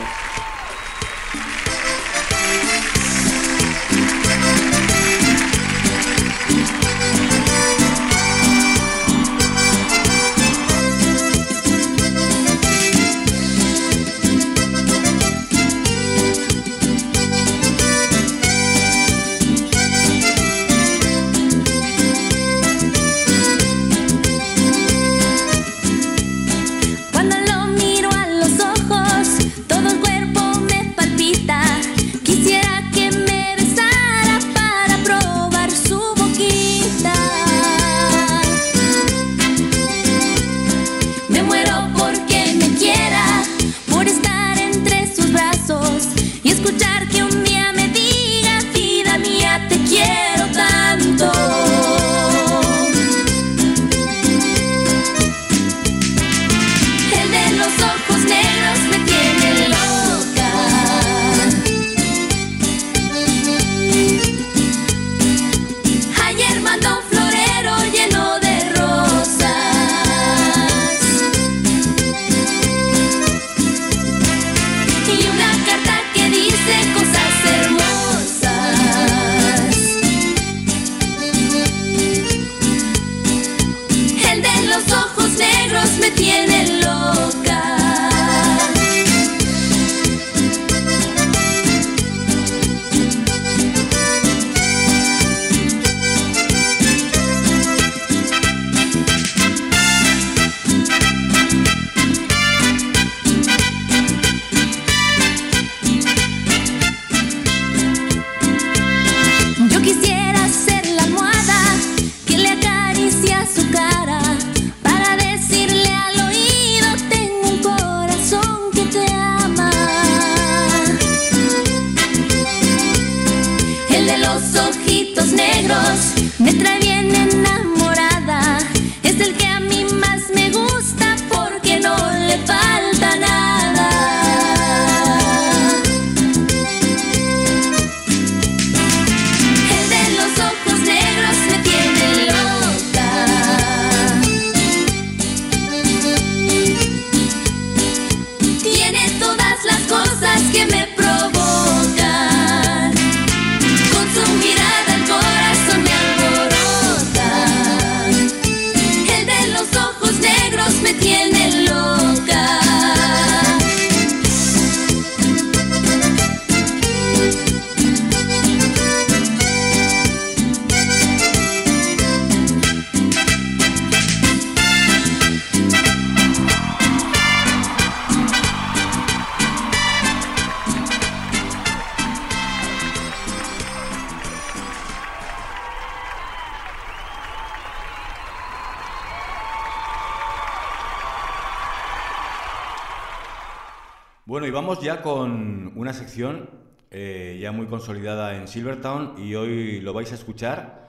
Con una sección eh, ya muy consolidada en Silvertown y hoy lo vais a escuchar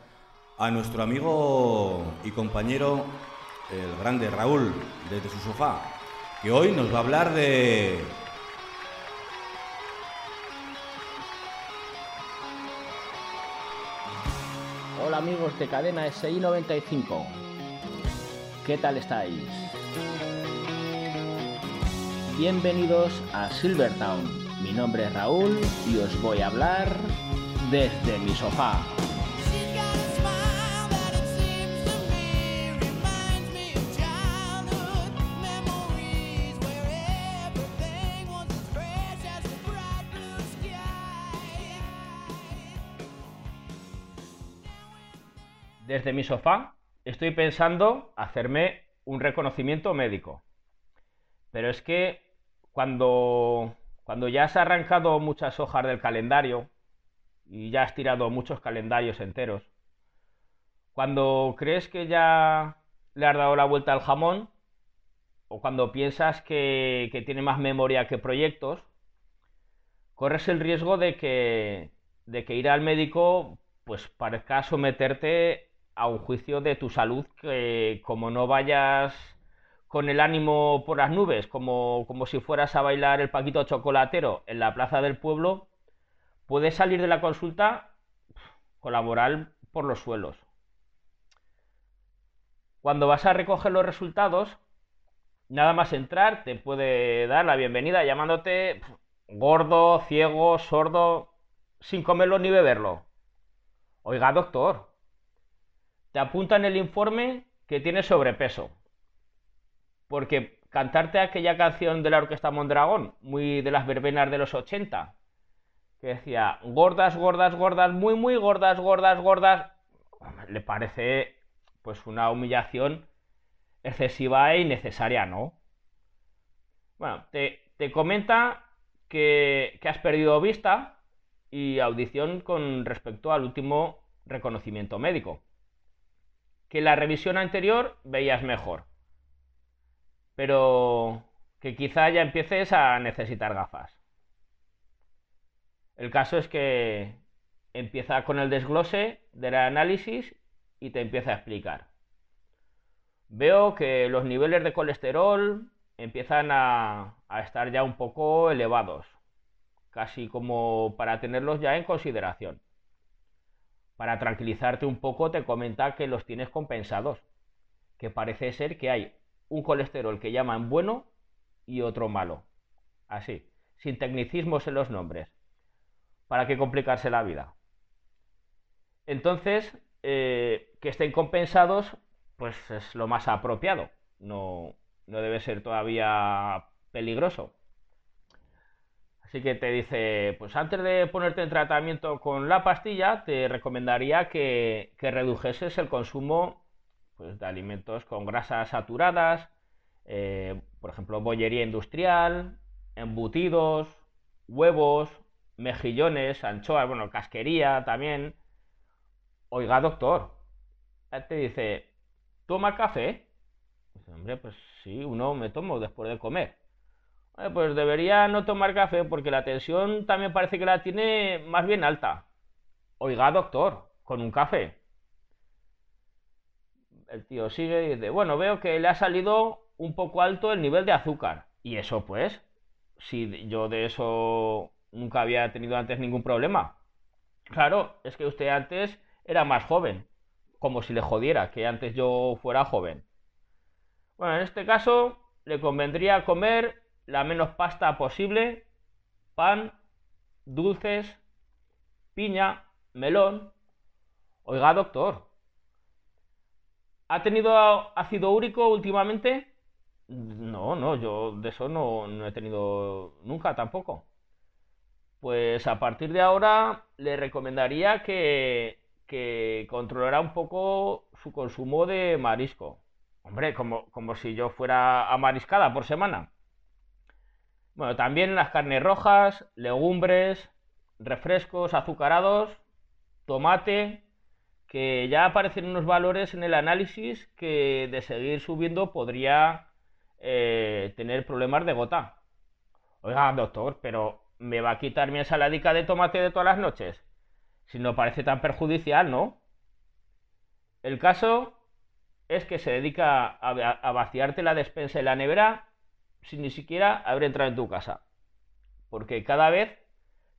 a nuestro amigo y compañero, el grande Raúl, desde su sofá, que hoy nos va a hablar de... Hola amigos de cadena SI 95. ¿Qué tal estáis? Bienvenidos a Silvertown. Mi nombre es Raúl y os voy a hablar desde mi sofá. Desde mi sofá estoy pensando hacerme un reconocimiento médico. Pero es que cuando, cuando ya has arrancado muchas hojas del calendario y ya has tirado muchos calendarios enteros, cuando crees que ya le has dado la vuelta al jamón, o cuando piensas que, que tiene más memoria que proyectos, corres el riesgo de que, de que ir al médico pues parezca someterte a un juicio de tu salud que como no vayas con el ánimo por las nubes, como, como si fueras a bailar el paquito chocolatero en la plaza del pueblo, puedes salir de la consulta con la moral por los suelos. Cuando vas a recoger los resultados, nada más entrar te puede dar la bienvenida llamándote gordo, ciego, sordo, sin comerlo ni beberlo. Oiga, doctor, te apunta en el informe que tienes sobrepeso. Porque cantarte aquella canción de la Orquesta Mondragón, muy de las verbenas de los 80, que decía gordas, gordas, gordas, muy, muy gordas, gordas, gordas, le parece pues una humillación excesiva e innecesaria, ¿no? Bueno, te, te comenta que, que has perdido vista y audición con respecto al último reconocimiento médico. Que la revisión anterior veías mejor, pero que quizá ya empieces a necesitar gafas. El caso es que empieza con el desglose del análisis y te empieza a explicar. Veo que los niveles de colesterol empiezan a, estar ya un poco elevados, casi como para tenerlos ya en consideración. Para tranquilizarte un poco te comenta que los tienes compensados, que parece ser que hay un colesterol que llaman bueno y otro malo. Así, sin tecnicismos en los nombres. ¿Para qué complicarse la vida? Entonces, eh, que estén compensados, pues es lo más apropiado. No, no debe ser todavía peligroso. Así que te dice, pues antes de ponerte en tratamiento con la pastilla, te recomendaría que, que redujeses el consumo pues, de alimentos con grasas saturadas, eh, por ejemplo, bollería industrial, embutidos, huevos, mejillones, anchoas, bueno, casquería también. Oiga, doctor, te dice, ¿toma café? Dice, hombre, pues sí, uno me tomo después de comer. "Eh, pues debería no tomar café porque la tensión también parece que la tiene más bien alta. Oiga, doctor, con un café. El tío sigue y dice, bueno, veo que le ha salido un poco alto el nivel de azúcar. Y eso pues, si yo de eso nunca había tenido antes ningún problema. Claro, es que usted antes era más joven, como si le jodiera que antes yo fuera joven. Bueno, en este caso le convendría comer la menos pasta posible, pan, dulces, piña, melón. Oiga, doctor, ¿ha tenido ácido úrico últimamente? No, no, yo de eso no, no he tenido nunca tampoco. Pues a partir de ahora le recomendaría que, que controlara un poco su consumo de marisco. Hombre, como, como si yo fuera a mariscada por semana. Bueno, también las carnes rojas, legumbres, refrescos azucarados, tomate, que ya aparecen unos valores en el análisis que de seguir subiendo podría eh, tener problemas de gota. Oiga, doctor, pero ¿me va a quitar mi ensaladica de tomate de todas las noches? Si no parece tan perjudicial, ¿no? El caso es que se dedica a, a vaciarte la despensa y la nevera sin ni siquiera haber entrado en tu casa. Porque cada vez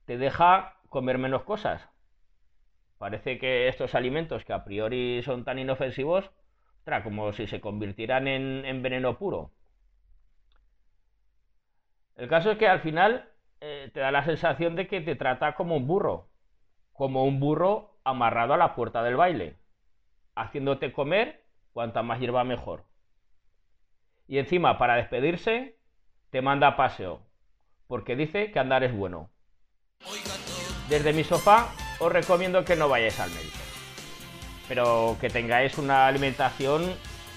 te deja comer menos cosas. Parece que estos alimentos que a priori son tan inofensivos, ostras, como si se convirtieran en, en veneno puro. El caso es que al final eh, te da la sensación de que te trata como un burro, como un burro amarrado a la puerta del baile, haciéndote comer cuanta más hierba mejor. Y encima, para despedirse, te manda a paseo, porque dice que andar es bueno. Desde mi sofá os recomiendo que no vayáis al médico, pero que tengáis una alimentación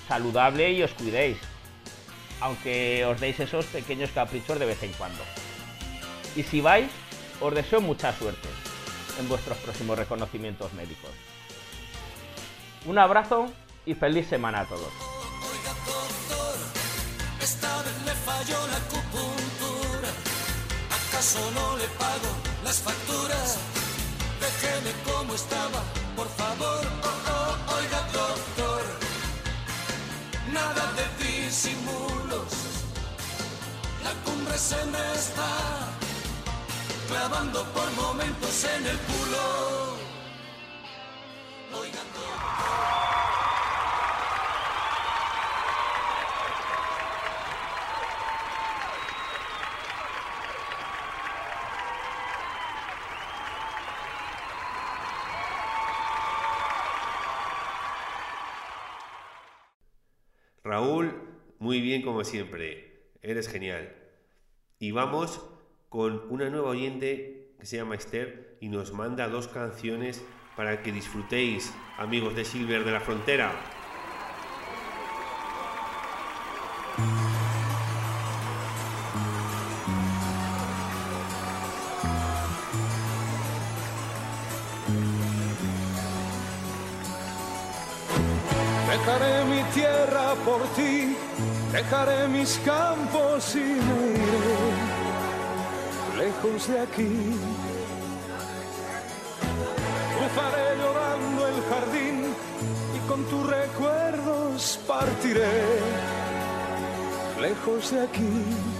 saludable y os cuidéis, aunque os deis esos pequeños caprichos de vez en cuando. Y si vais, os deseo mucha suerte en vuestros próximos reconocimientos médicos. Un abrazo y feliz semana a todos déjeme como estaba, por favor, oh, oh, oiga doctor, nada de disimulos, la cumbre se me está clavando por momentos en el culo. Muy bien como siempre, eres genial. Y vamos con una nueva oyente que se llama Esther y nos manda dos canciones para que disfrutéis, amigos de Silver de la Frontera. mis campos y me iré lejos de aquí. Bufaré llorando el jardín y con tus recuerdos partiré lejos de aquí.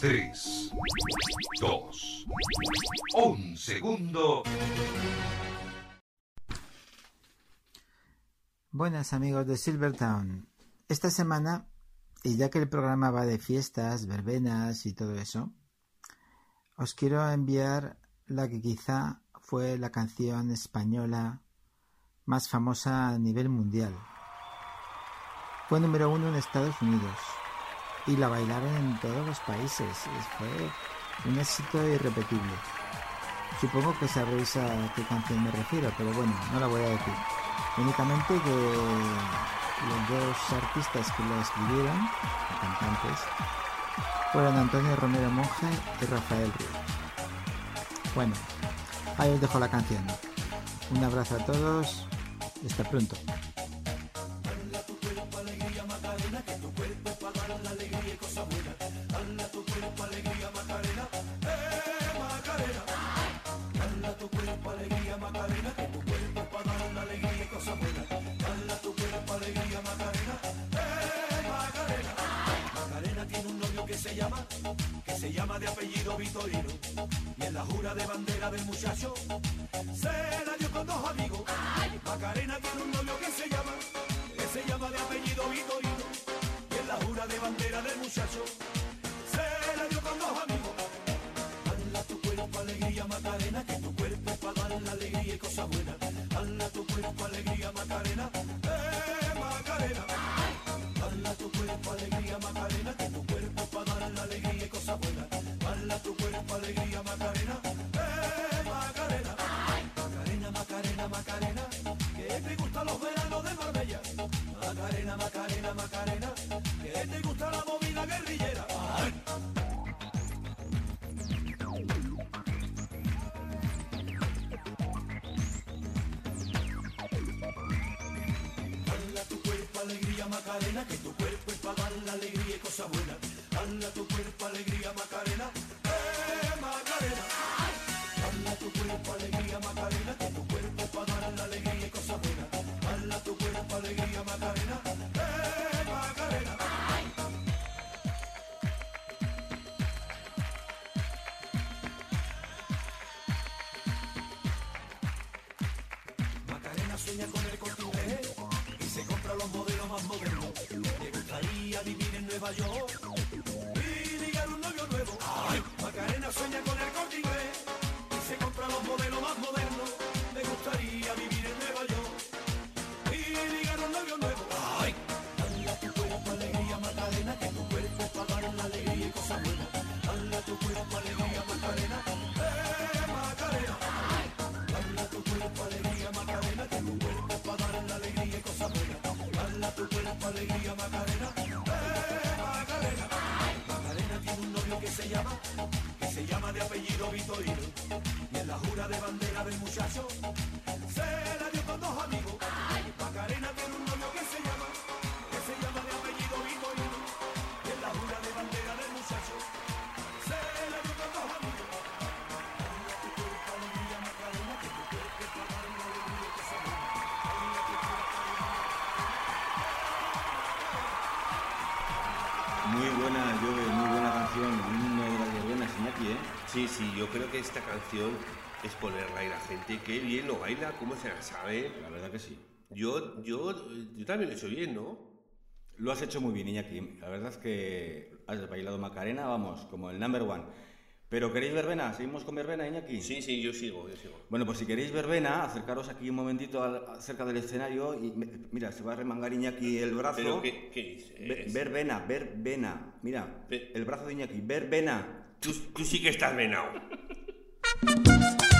Tres, dos, un segundo. Buenas amigos de Silvertown. Esta semana, y ya que el programa va de fiestas, verbenas y todo eso, os quiero enviar la que quizá fue la canción española más famosa a nivel mundial. Fue número uno en Estados Unidos y la bailaron en todos los países. Fue un éxito irrepetible. Supongo que sabréis a qué canción me refiero, pero bueno, no la voy a decir. Únicamente que los dos artistas que la escribieron, cantantes, fueron Antonio Romero Monje y Rafael Río. Bueno, ahí os dejo la canción. Un abrazo a todos hasta pronto. Llama de apellido Vitorino. Y en la jura de bandera del muchacho se la dio con dos amigos. Macarena tiene un novio que se llama, que se llama de apellido Vitorino. Y en la jura de bandera del muchacho Macarena, Macarena, Macarena, que te gusta la movida guerrillera. Ay. Tu cuerpo alegría Macarena, que esta canción es ponerla y la gente, qué bien lo baila, cómo se la sabe. La verdad que sí. Yo, yo, yo también lo he hecho bien, ¿no? Lo has hecho muy bien, Iñaki. La verdad es que has bailado Macarena, vamos, como el number one. Pero ¿queréis verbena? ¿Seguimos con verbena, Iñaki? Sí, sí, yo sigo, yo sigo. Bueno, pues si queréis verbena, acercaros aquí un momentito al- cerca del escenario y mira, se va a remangar Iñaki el brazo. ¿Pero qué, qué dices? Ve- verbena, verbena. Mira, el brazo de Iñaki, verbena. Tú, tú sí que estás venado. Ay,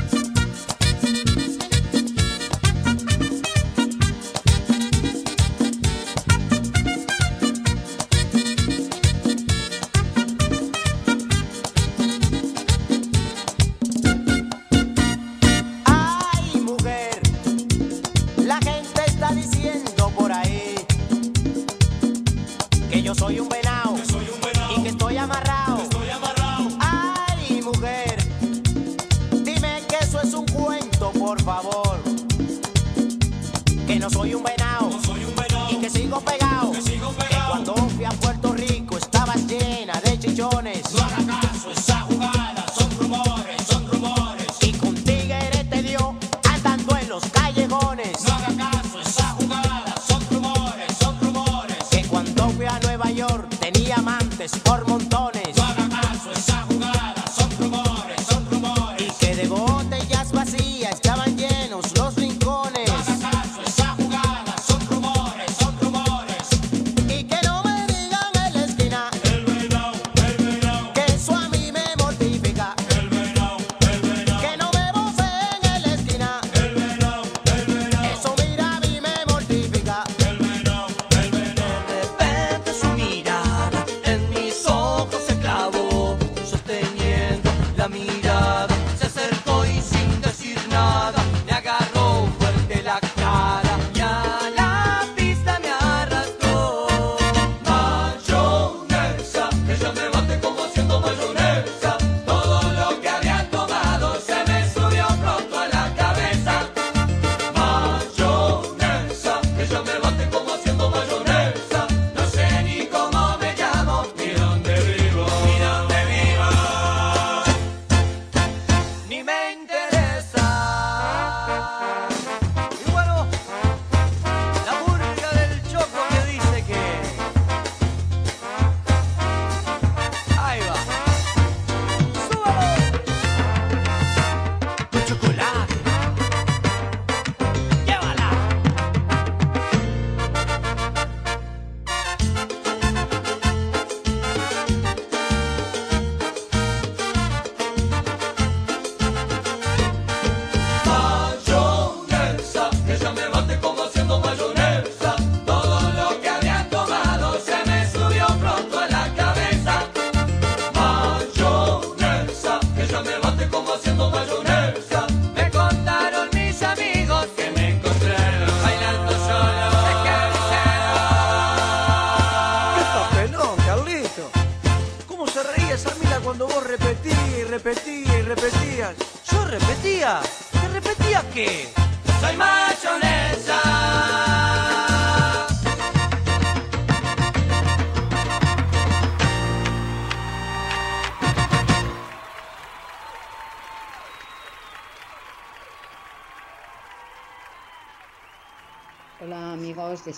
diamantes por montón.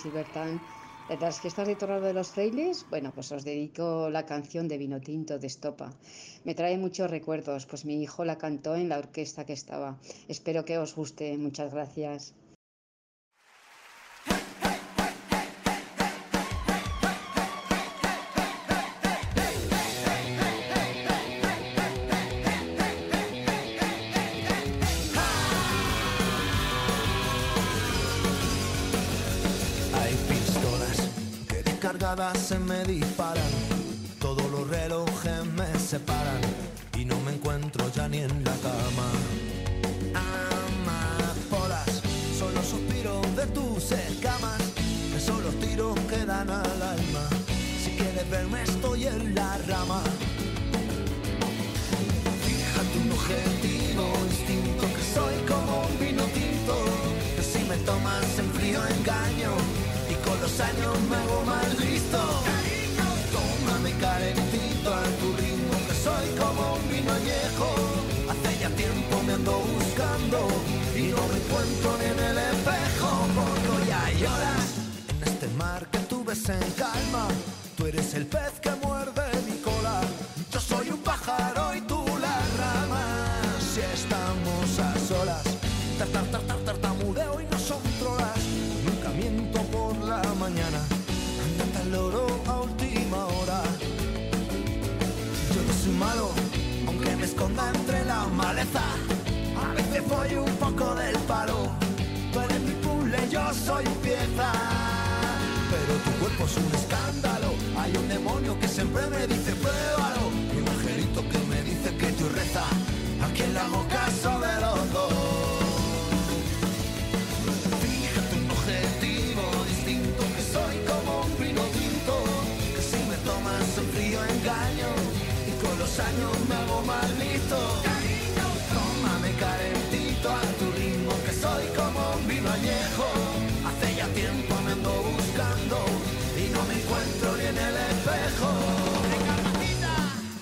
De Silvertown. De las fiestas de Torrado de los Frailes, bueno, pues os dedico la canción de Vino Tinto de Estopa. Me trae muchos recuerdos, pues mi hijo la cantó en la orquesta que estaba. Espero que os guste. Muchas gracias. Se me años me hago más listo. Tómame calentito a tu ritmo, que soy como un vino añejo. Hace ya tiempo me ando buscando y no me encuentro ni en el espejo. Porque ya lloras en este mar que tú ves en calma. Tú eres el pez que maleza. A veces voy un poco del palo. Tú eres mi puzzle, yo soy pieza. Pero tu cuerpo es un escándalo. Hay un demonio que siempre me dice pruébalo. Y un que me dice que tú reza. ¿A quién le hago caso de los dos? Fíjate un objetivo distinto que soy como un vino tinto que si me tomas en frío engaño y con los años me hago más listo. buscando y no me encuentro ni en el espejo.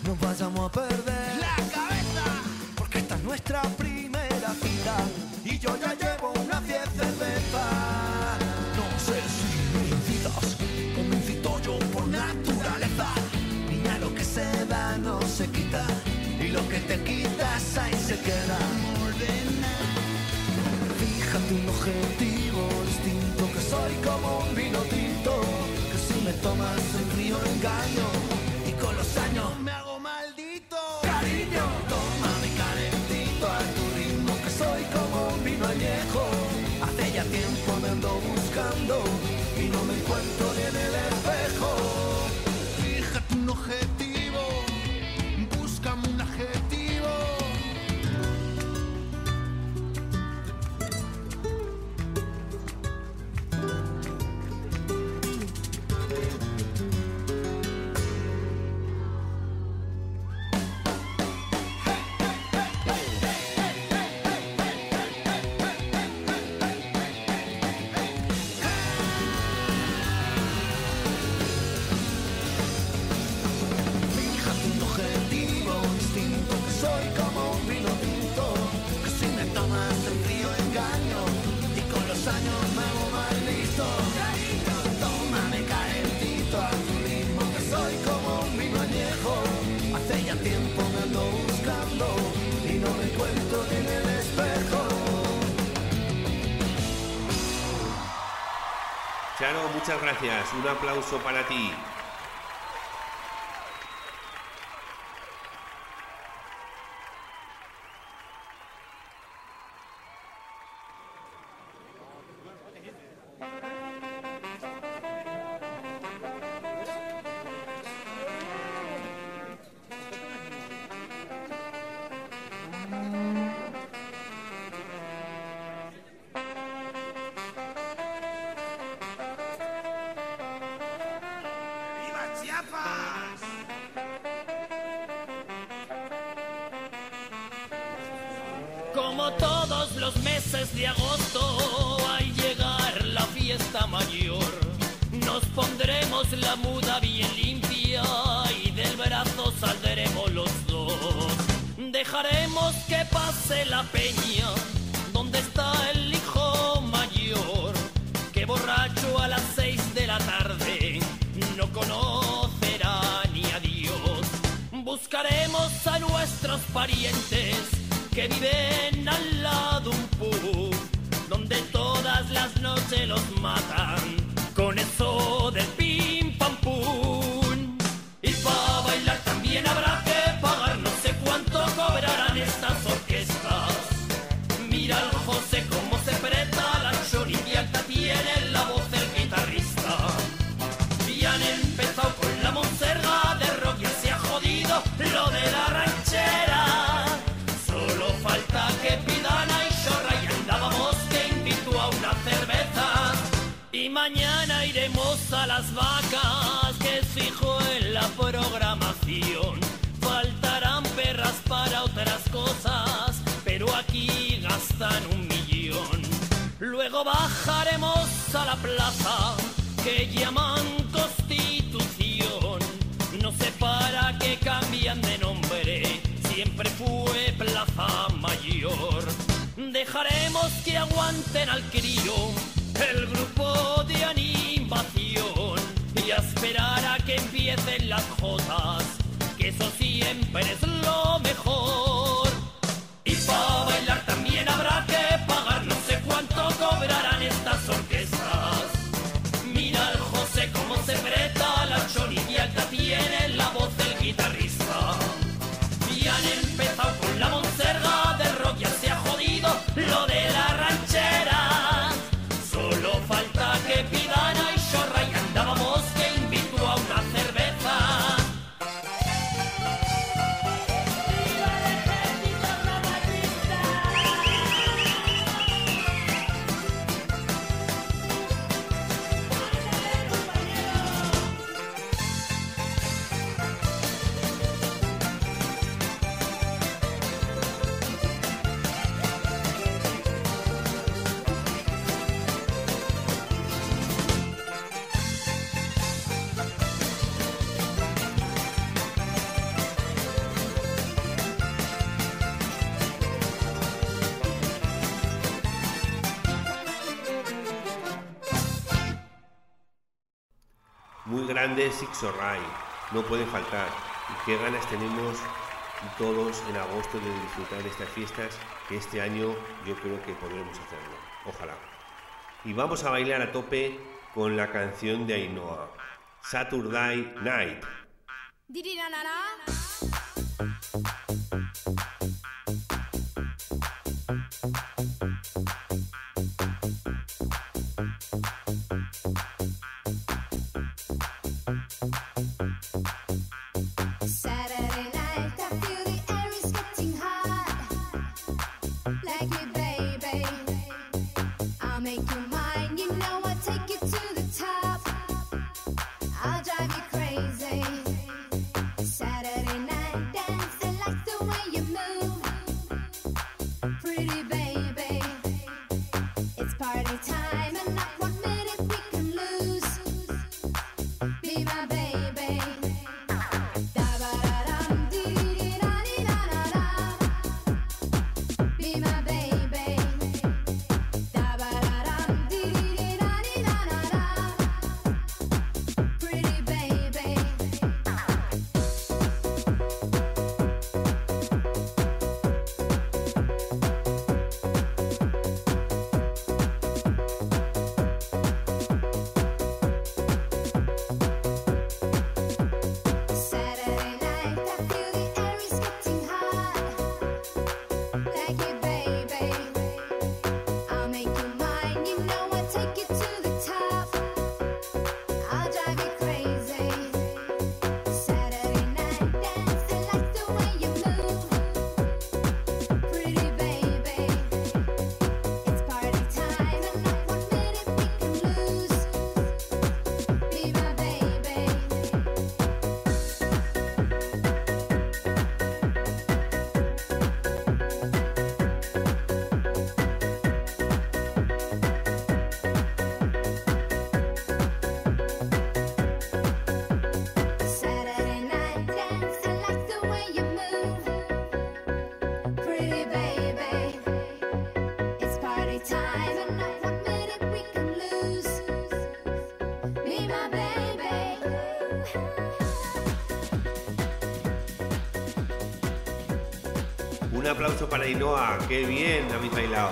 Nos vayamos a perder la cabeza, porque esta es nuestra primera cita y yo ya llevo una diez cervezas. No sé si me incitas o me incito yo por naturaleza. Niña, lo que se da no se quita y lo que te quitas hay como un vino tinto, que si me tomas el río engaño y con los años me Un aplauso para ti. Como todos los meses de agosto, al llegar la fiesta mayor, nos pondremos la muda bien limpia y del brazo saldremos los dos. Dejaremos que pase la peña, donde está el hijo mayor, que borracho a las seis de la tarde no Dios. Buscaremos a nuestros parientes que viven al lado un pub, donde todas las noches los matan a las vacas que fijo en la programación. Faltarán perras para otras cosas, pero aquí gastan un millón. Luego bajaremos a la plaza que llaman Constitución. No sé para qué cambian de nombre, siempre fue Plaza Mayor. Dejaremos que aguanten al crío el grupo a esperar a que empiecen las jotas, que eso siempre es lo mejor. Tenemos todos en agosto de disfrutar de estas fiestas, que este año yo creo que podremos hacerlo. Ojalá. Y vamos a bailar a tope con la canción de Ainhoa. Saturday Night. Aplauso para Inoa. Qué bien habéis bailado.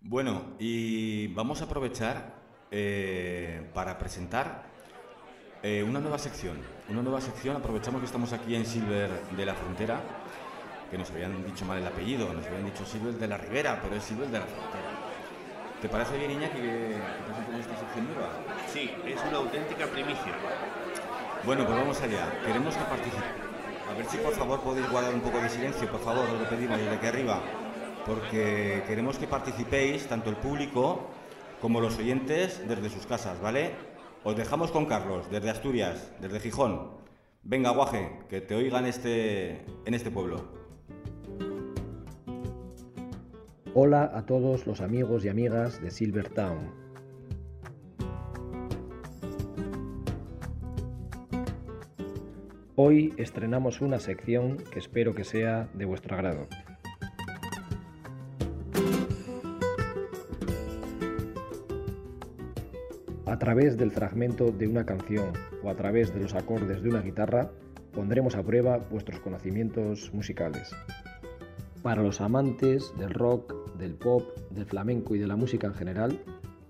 Bueno, y vamos a aprovechar eh, para presentar eh, una nueva sección. Una nueva sección, aprovechamos que estamos aquí en Silver de la Frontera, que nos habían dicho mal el apellido, nos habían dicho Silver de la Ribera, pero es Silver de la Frontera. ¿Te parece bien, Iñaki, que, que presentemos esta sección nueva? Sí, es una auténtica primicia. Bueno, pues vamos allá. Queremos que participen. A ver si por favor podéis guardar un poco de silencio, por favor, os lo pedimos desde aquí arriba, porque queremos que participéis, tanto el público como los oyentes, desde sus casas, ¿vale? Os dejamos con Carlos, desde Asturias, desde Gijón. Venga, guaje, que te oigan este, en este pueblo. Hola a todos los amigos y amigas de Silvertown. Hoy estrenamos una sección que espero que sea de vuestro agrado. A través del fragmento de una canción o a través de los acordes de una guitarra pondremos a prueba vuestros conocimientos musicales. Para los amantes del rock, del pop, del flamenco y de la música en general,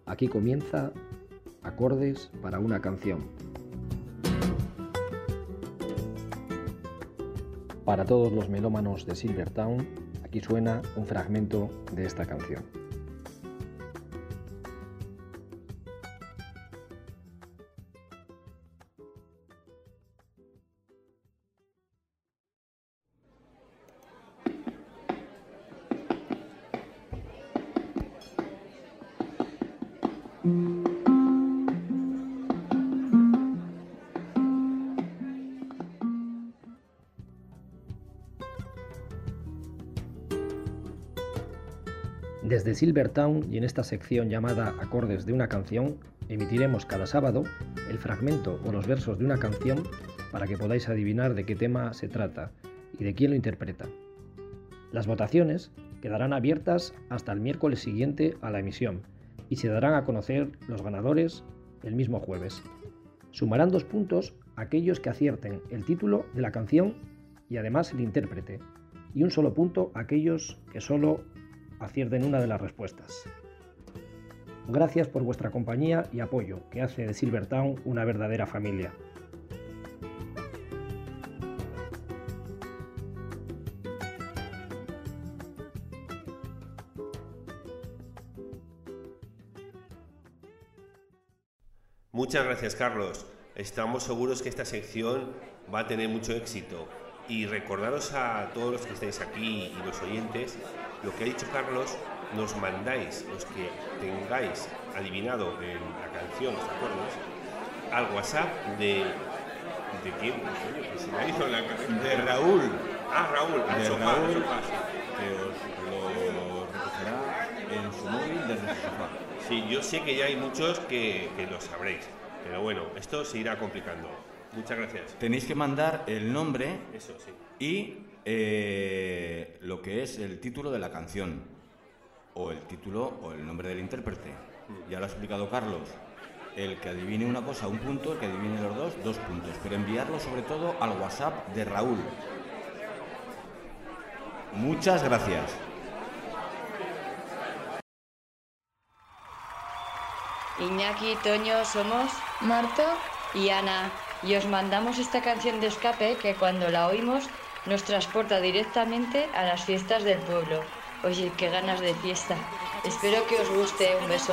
aquí comienza Acordes para una canción. Para todos los melómanos de Silvertown, aquí suena un fragmento de esta canción. Desde Silvertown y en esta sección llamada Acordes de una canción, emitiremos cada sábado el fragmento o los versos de una canción para que podáis adivinar de qué tema se trata y de quién lo interpreta. Las votaciones quedarán abiertas hasta el miércoles siguiente a la emisión y se darán a conocer los ganadores el mismo jueves. Sumarán dos puntos aquellos que acierten el título de la canción y además el intérprete, y un solo punto aquellos que solo acierten una de las respuestas. Gracias por vuestra compañía y apoyo, que hace de Silvertown una verdadera familia. Muchas gracias, Carlos. Estamos seguros que esta sección va a tener mucho éxito. Y recordaros a todos los que estáis aquí y los oyentes, lo que ha dicho Carlos, nos mandáis, los que tengáis adivinado en la canción, los acordes, al WhatsApp de... ¿De quién? Que se me ha ido la cabeza. De Raúl. Ah, Raúl, De sofá, Raúl, sofá. que os lo recogerá en su móvil desde su sofá. Sí, yo sé que ya hay muchos que, que lo sabréis, pero bueno, esto se irá complicando. Muchas gracias. Tenéis que mandar el nombre Eso sí. y eh, lo que es el título de la canción, o el título o el nombre del intérprete. Ya lo ha explicado Carlos. El que adivine una cosa, un punto, el que adivine los dos, dos puntos. Pero enviarlo sobre todo al WhatsApp de Raúl. Muchas gracias. Iñaki, Toño, somos Marta y Ana. Y os mandamos esta canción de escape que cuando la oímos nos transporta directamente a las fiestas del pueblo. Oye, qué ganas de fiesta. Espero que os guste. Un beso.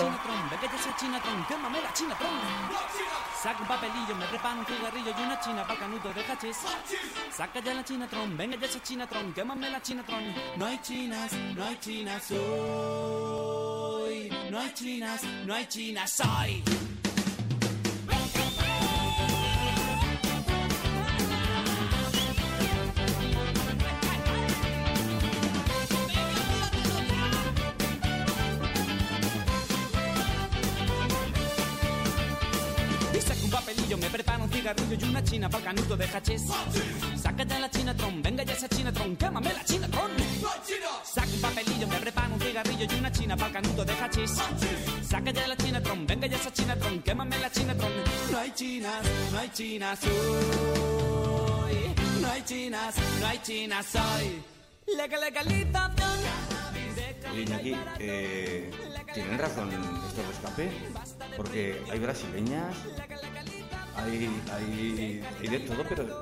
Saca un papelillo, me preparo un cigarrillo y una china para canuto de cachis. Saca ya la chinatron, venga ya esa chinatron, quémame la chinatron. No hay chinas, no hay chinas hoy. No hay chinas, no hay chinas hoy. Cigarrillo y una china para el canuto de hachís. Saca ya la chinatron, venga ya esa chinatron, quémame la chinatron. Saca un papelillo, me preparo un cigarrillo y una china para el canuto de hachís. Saca ya la chinatron, venga ya esa chinatron, quémame la chinatron. No hay chinas, no hay chinas hoy. No hay chinas, no hay chinas hoy. Legal, legalización. Oye, Iñaki, eh, ¿tienen razón estos de escape? Porque hay brasileñas, hay, hay, hay de todo, pero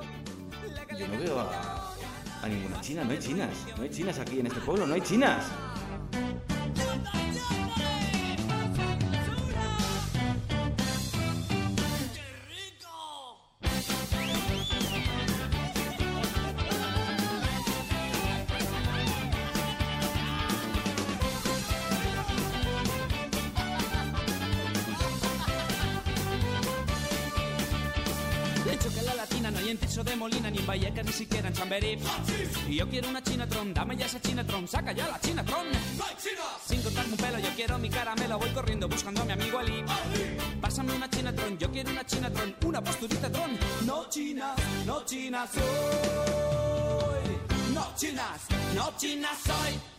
yo no veo a, a ninguna china, no hay chinas, no hay chinas aquí en este pueblo, no hay chinas. Ni siquiera en Chamberí. Y yo quiero una chinatron, dame ya esa chinatron, saca ya la chinatron. Sin cortarme un pelo, yo quiero mi caramelo, voy corriendo buscando a mi amigo Ali. Pásame una chinatron, yo quiero una chinatron, una posturita tron. No chinas, no chinas soy. No chinas, no chinas soy.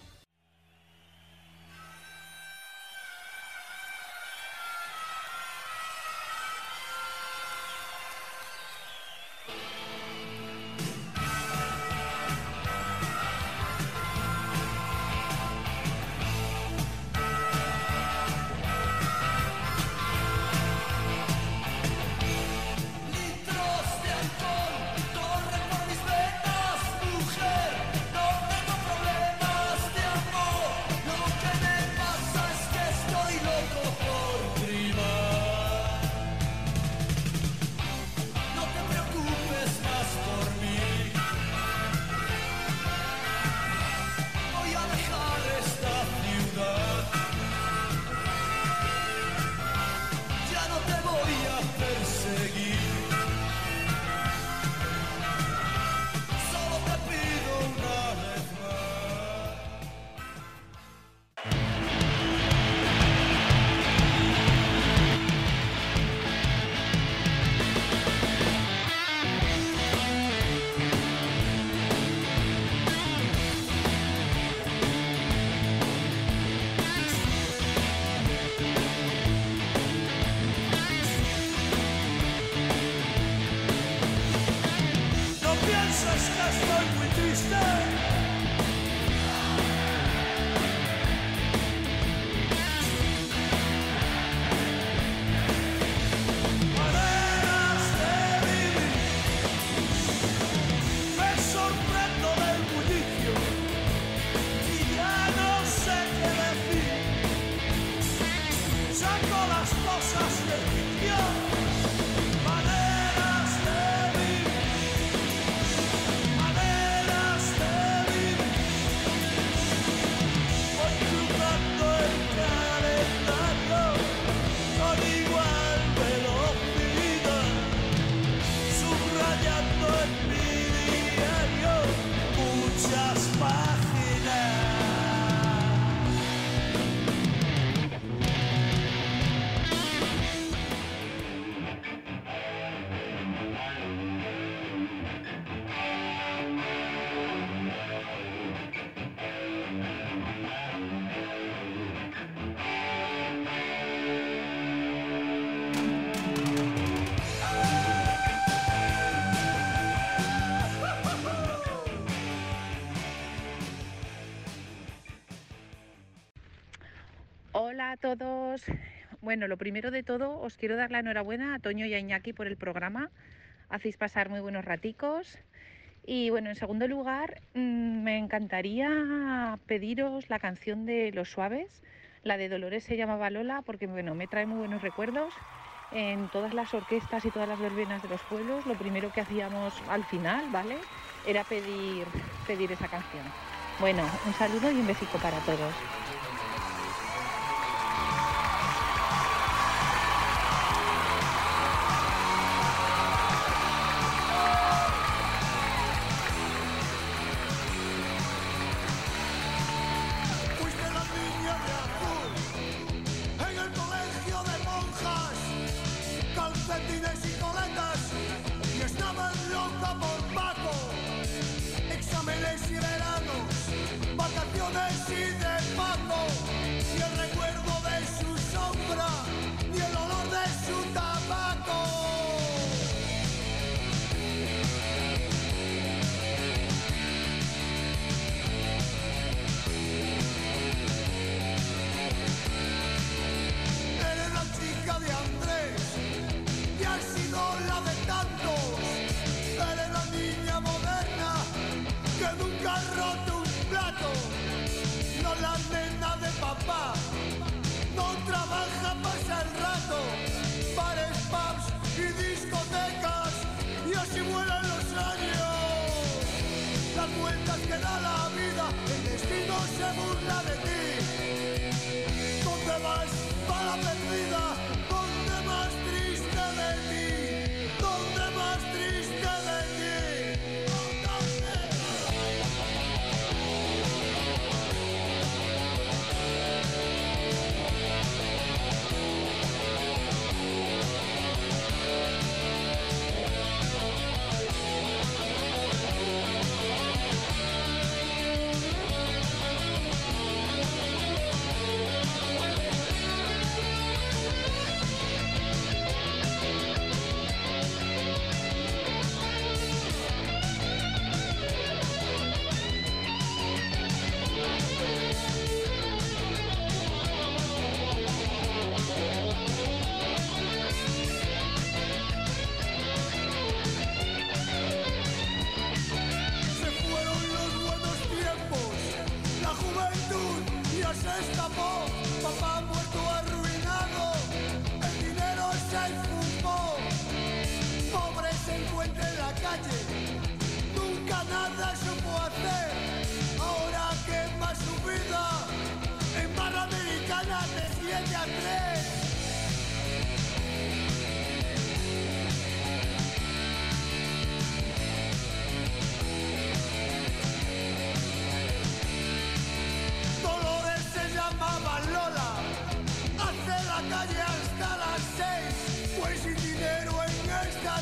Todos. Bueno, lo primero de todo, os quiero dar la enhorabuena a Toño y a Iñaki por el programa. Hacéis pasar muy buenos raticos. Y bueno, en segundo lugar, mm, me encantaría pediros la canción de Los Suaves. La de Dolores se llamaba Lola porque bueno, me trae muy buenos recuerdos. En todas las orquestas y todas las verbenas de los pueblos, lo primero que hacíamos al final, ¿vale? Era pedir, pedir esa canción. Bueno, un saludo y un besito para todos.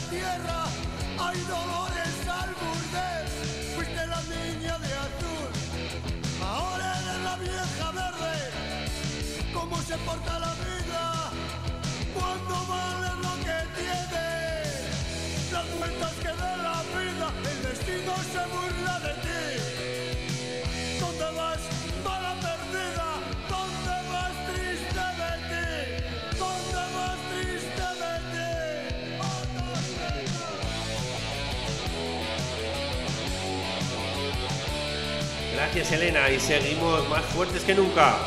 Tierra hay dolores al burdel. Fuiste la niña de azul, ahora eres la vieja verde. ¿Cómo se porta la vida cuando vale lo que tiene? Las vueltas que da la vida, el destino se burla de ti. Gracias Elena y seguimos más fuertes que nunca.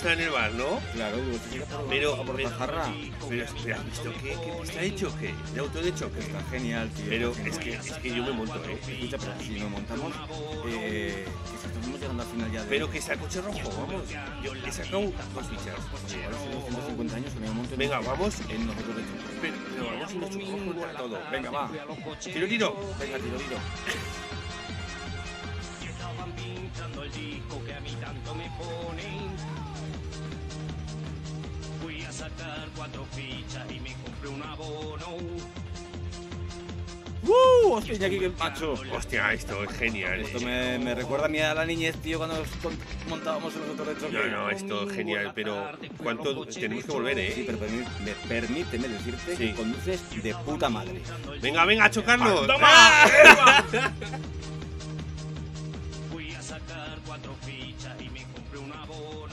Que en el bar, ¿no? Claro, Pero, a por pero, pero, pero, ¿has visto qué? ¿Qué pista ha hecho? ¿Qué? ¿De auto de choque? Está genial, tío. Pero es que, genial. es que yo me monto, ¿eh? Escucha, pero si nos montamos, eh, estamos llegando al final ya de... Pero que sea coche rojo, vamos. Yo he sacado dos fichas. Ahora hace 250 años que me monto en Venga, vamos. En nosotros de choque. Pero, pero vamos chocamos contra todo. Venga, va. Tiro, tiro. Venga, tiro, tiro. Estaban pinchando el disco que a mí tanto me ponen. Sacar cuatro fichas y me compré un abono. ¡Uh! ¡Hostia, Iñaki, qué macho! Hostia, esto es genial. Esto me, me recuerda a mí a la niñez, tío, cuando montábamos en los autos de choque. No, no, esto es genial, pero ¿cuánto tenemos que volver, Sí, eh? pero permí- me- permíteme decirte Sí. que conduces de puta madre. Venga, venga, a chocarnos. ¡Toma! Fui a sacar cuatro fichas y me compré un abono.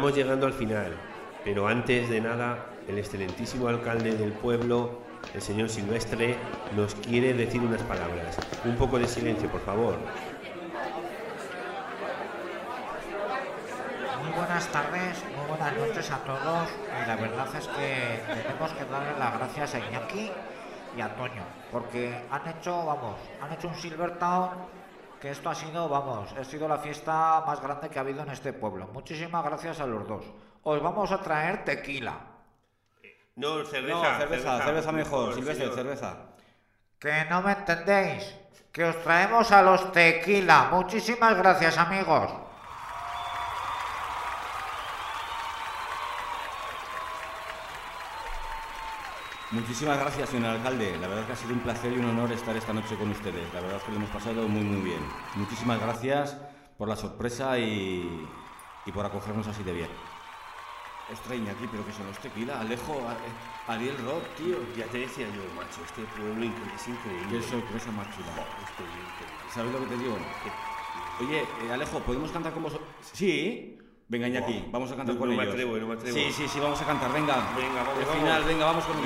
Estamos llegando al final, pero antes de nada, el excelentísimo alcalde del pueblo, el señor Silvestre, nos quiere decir unas palabras. Un poco de silencio, por favor. Muy buenas tardes, muy buenas noches a todos. Y la verdad es que tenemos que darle las gracias a Iñaki y a Toño, porque han hecho, vamos, han hecho un Silvertown que esto ha sido, vamos, ha sido la fiesta más grande que ha habido en este pueblo. Muchísimas gracias a los dos. Os vamos a traer tequila. No, cerveza. No, cerveza, cerveza mejor, Silvestre, señor. cerveza. Que no me entendéis. Que os traemos a los tequila. Muchísimas gracias, amigos. Muchísimas gracias, señor alcalde. La verdad es que ha sido un placer y un honor estar esta noche con ustedes. La verdad es que lo hemos pasado muy, muy bien. Muchísimas gracias por la sorpresa y, y por acogernos así de bien. Ostras, aquí, pero que son los tequila. Alejo, a- Ariel Rock, tío. Ya te decía yo, macho, este pueblo incre- es increíble. Qué sorpresa más chula. Increíble. ¿Sabes lo que te digo? Oye, eh, Alejo, ¿podemos cantar con vosotros? Sí. Venga, Iñaki, vamos a cantar no, con ellos. Sí, sí, sí, vamos a cantar, venga. Venga, vamos. El final, venga, vamos con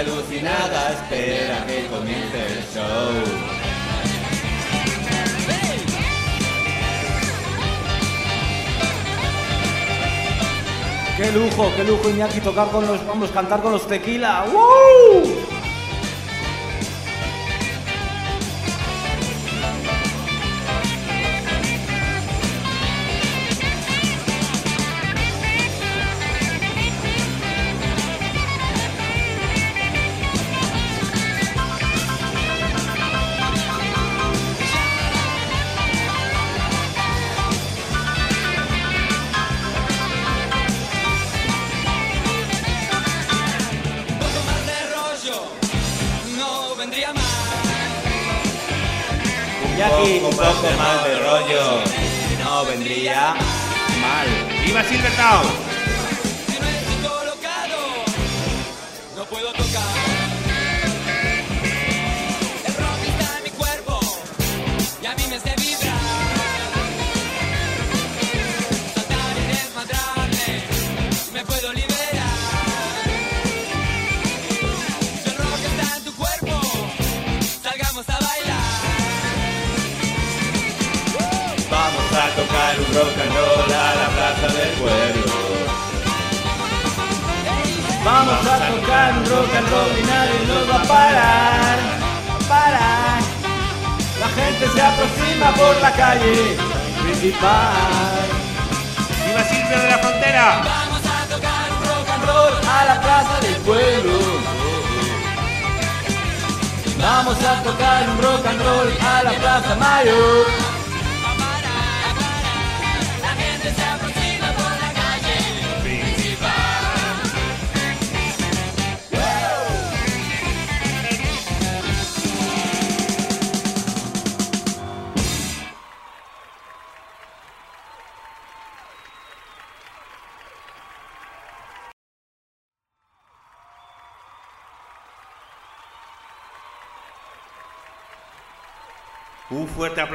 alucinada espera que comience el show. Qué lujo, qué lujo Iñaki tocar con los, vamos, cantar con los tequila. ¡Woo!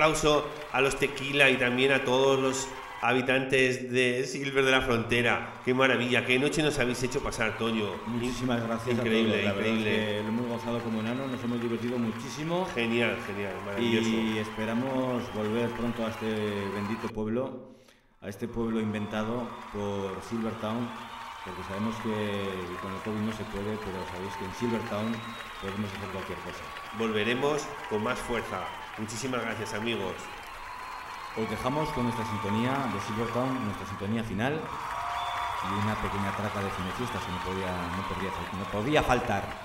Aplauso a los tequila y también a todos los habitantes de Silver de la Frontera. Qué maravilla, qué noche nos habéis hecho pasar, Toño. Muchísimas gracias Increíble, a todos. La increíble. es que lo hemos gozado como enanos, nos hemos divertido muchísimo. Genial, genial, maravilloso. Y esperamos volver pronto a este bendito pueblo, a este pueblo inventado por Silvertown, porque sabemos que con el COVID no se puede, pero sabéis que en Silvertown podemos hacer cualquier cosa. Volveremos con más fuerza. Muchísimas gracias, amigos. Os dejamos con nuestra sintonía de Silvertown, nuestra sintonía final y una pequeña traca de fiestas que no no podía, no podía faltar.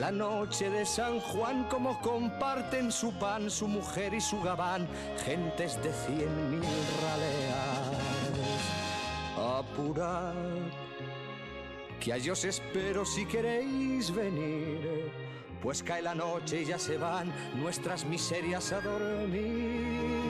La noche de San Juan, como comparten su pan, su mujer y su gabán, gentes de cien mil raleas. Apurad, que a os espero si queréis venir, pues cae la noche y ya se van nuestras miserias a dormir.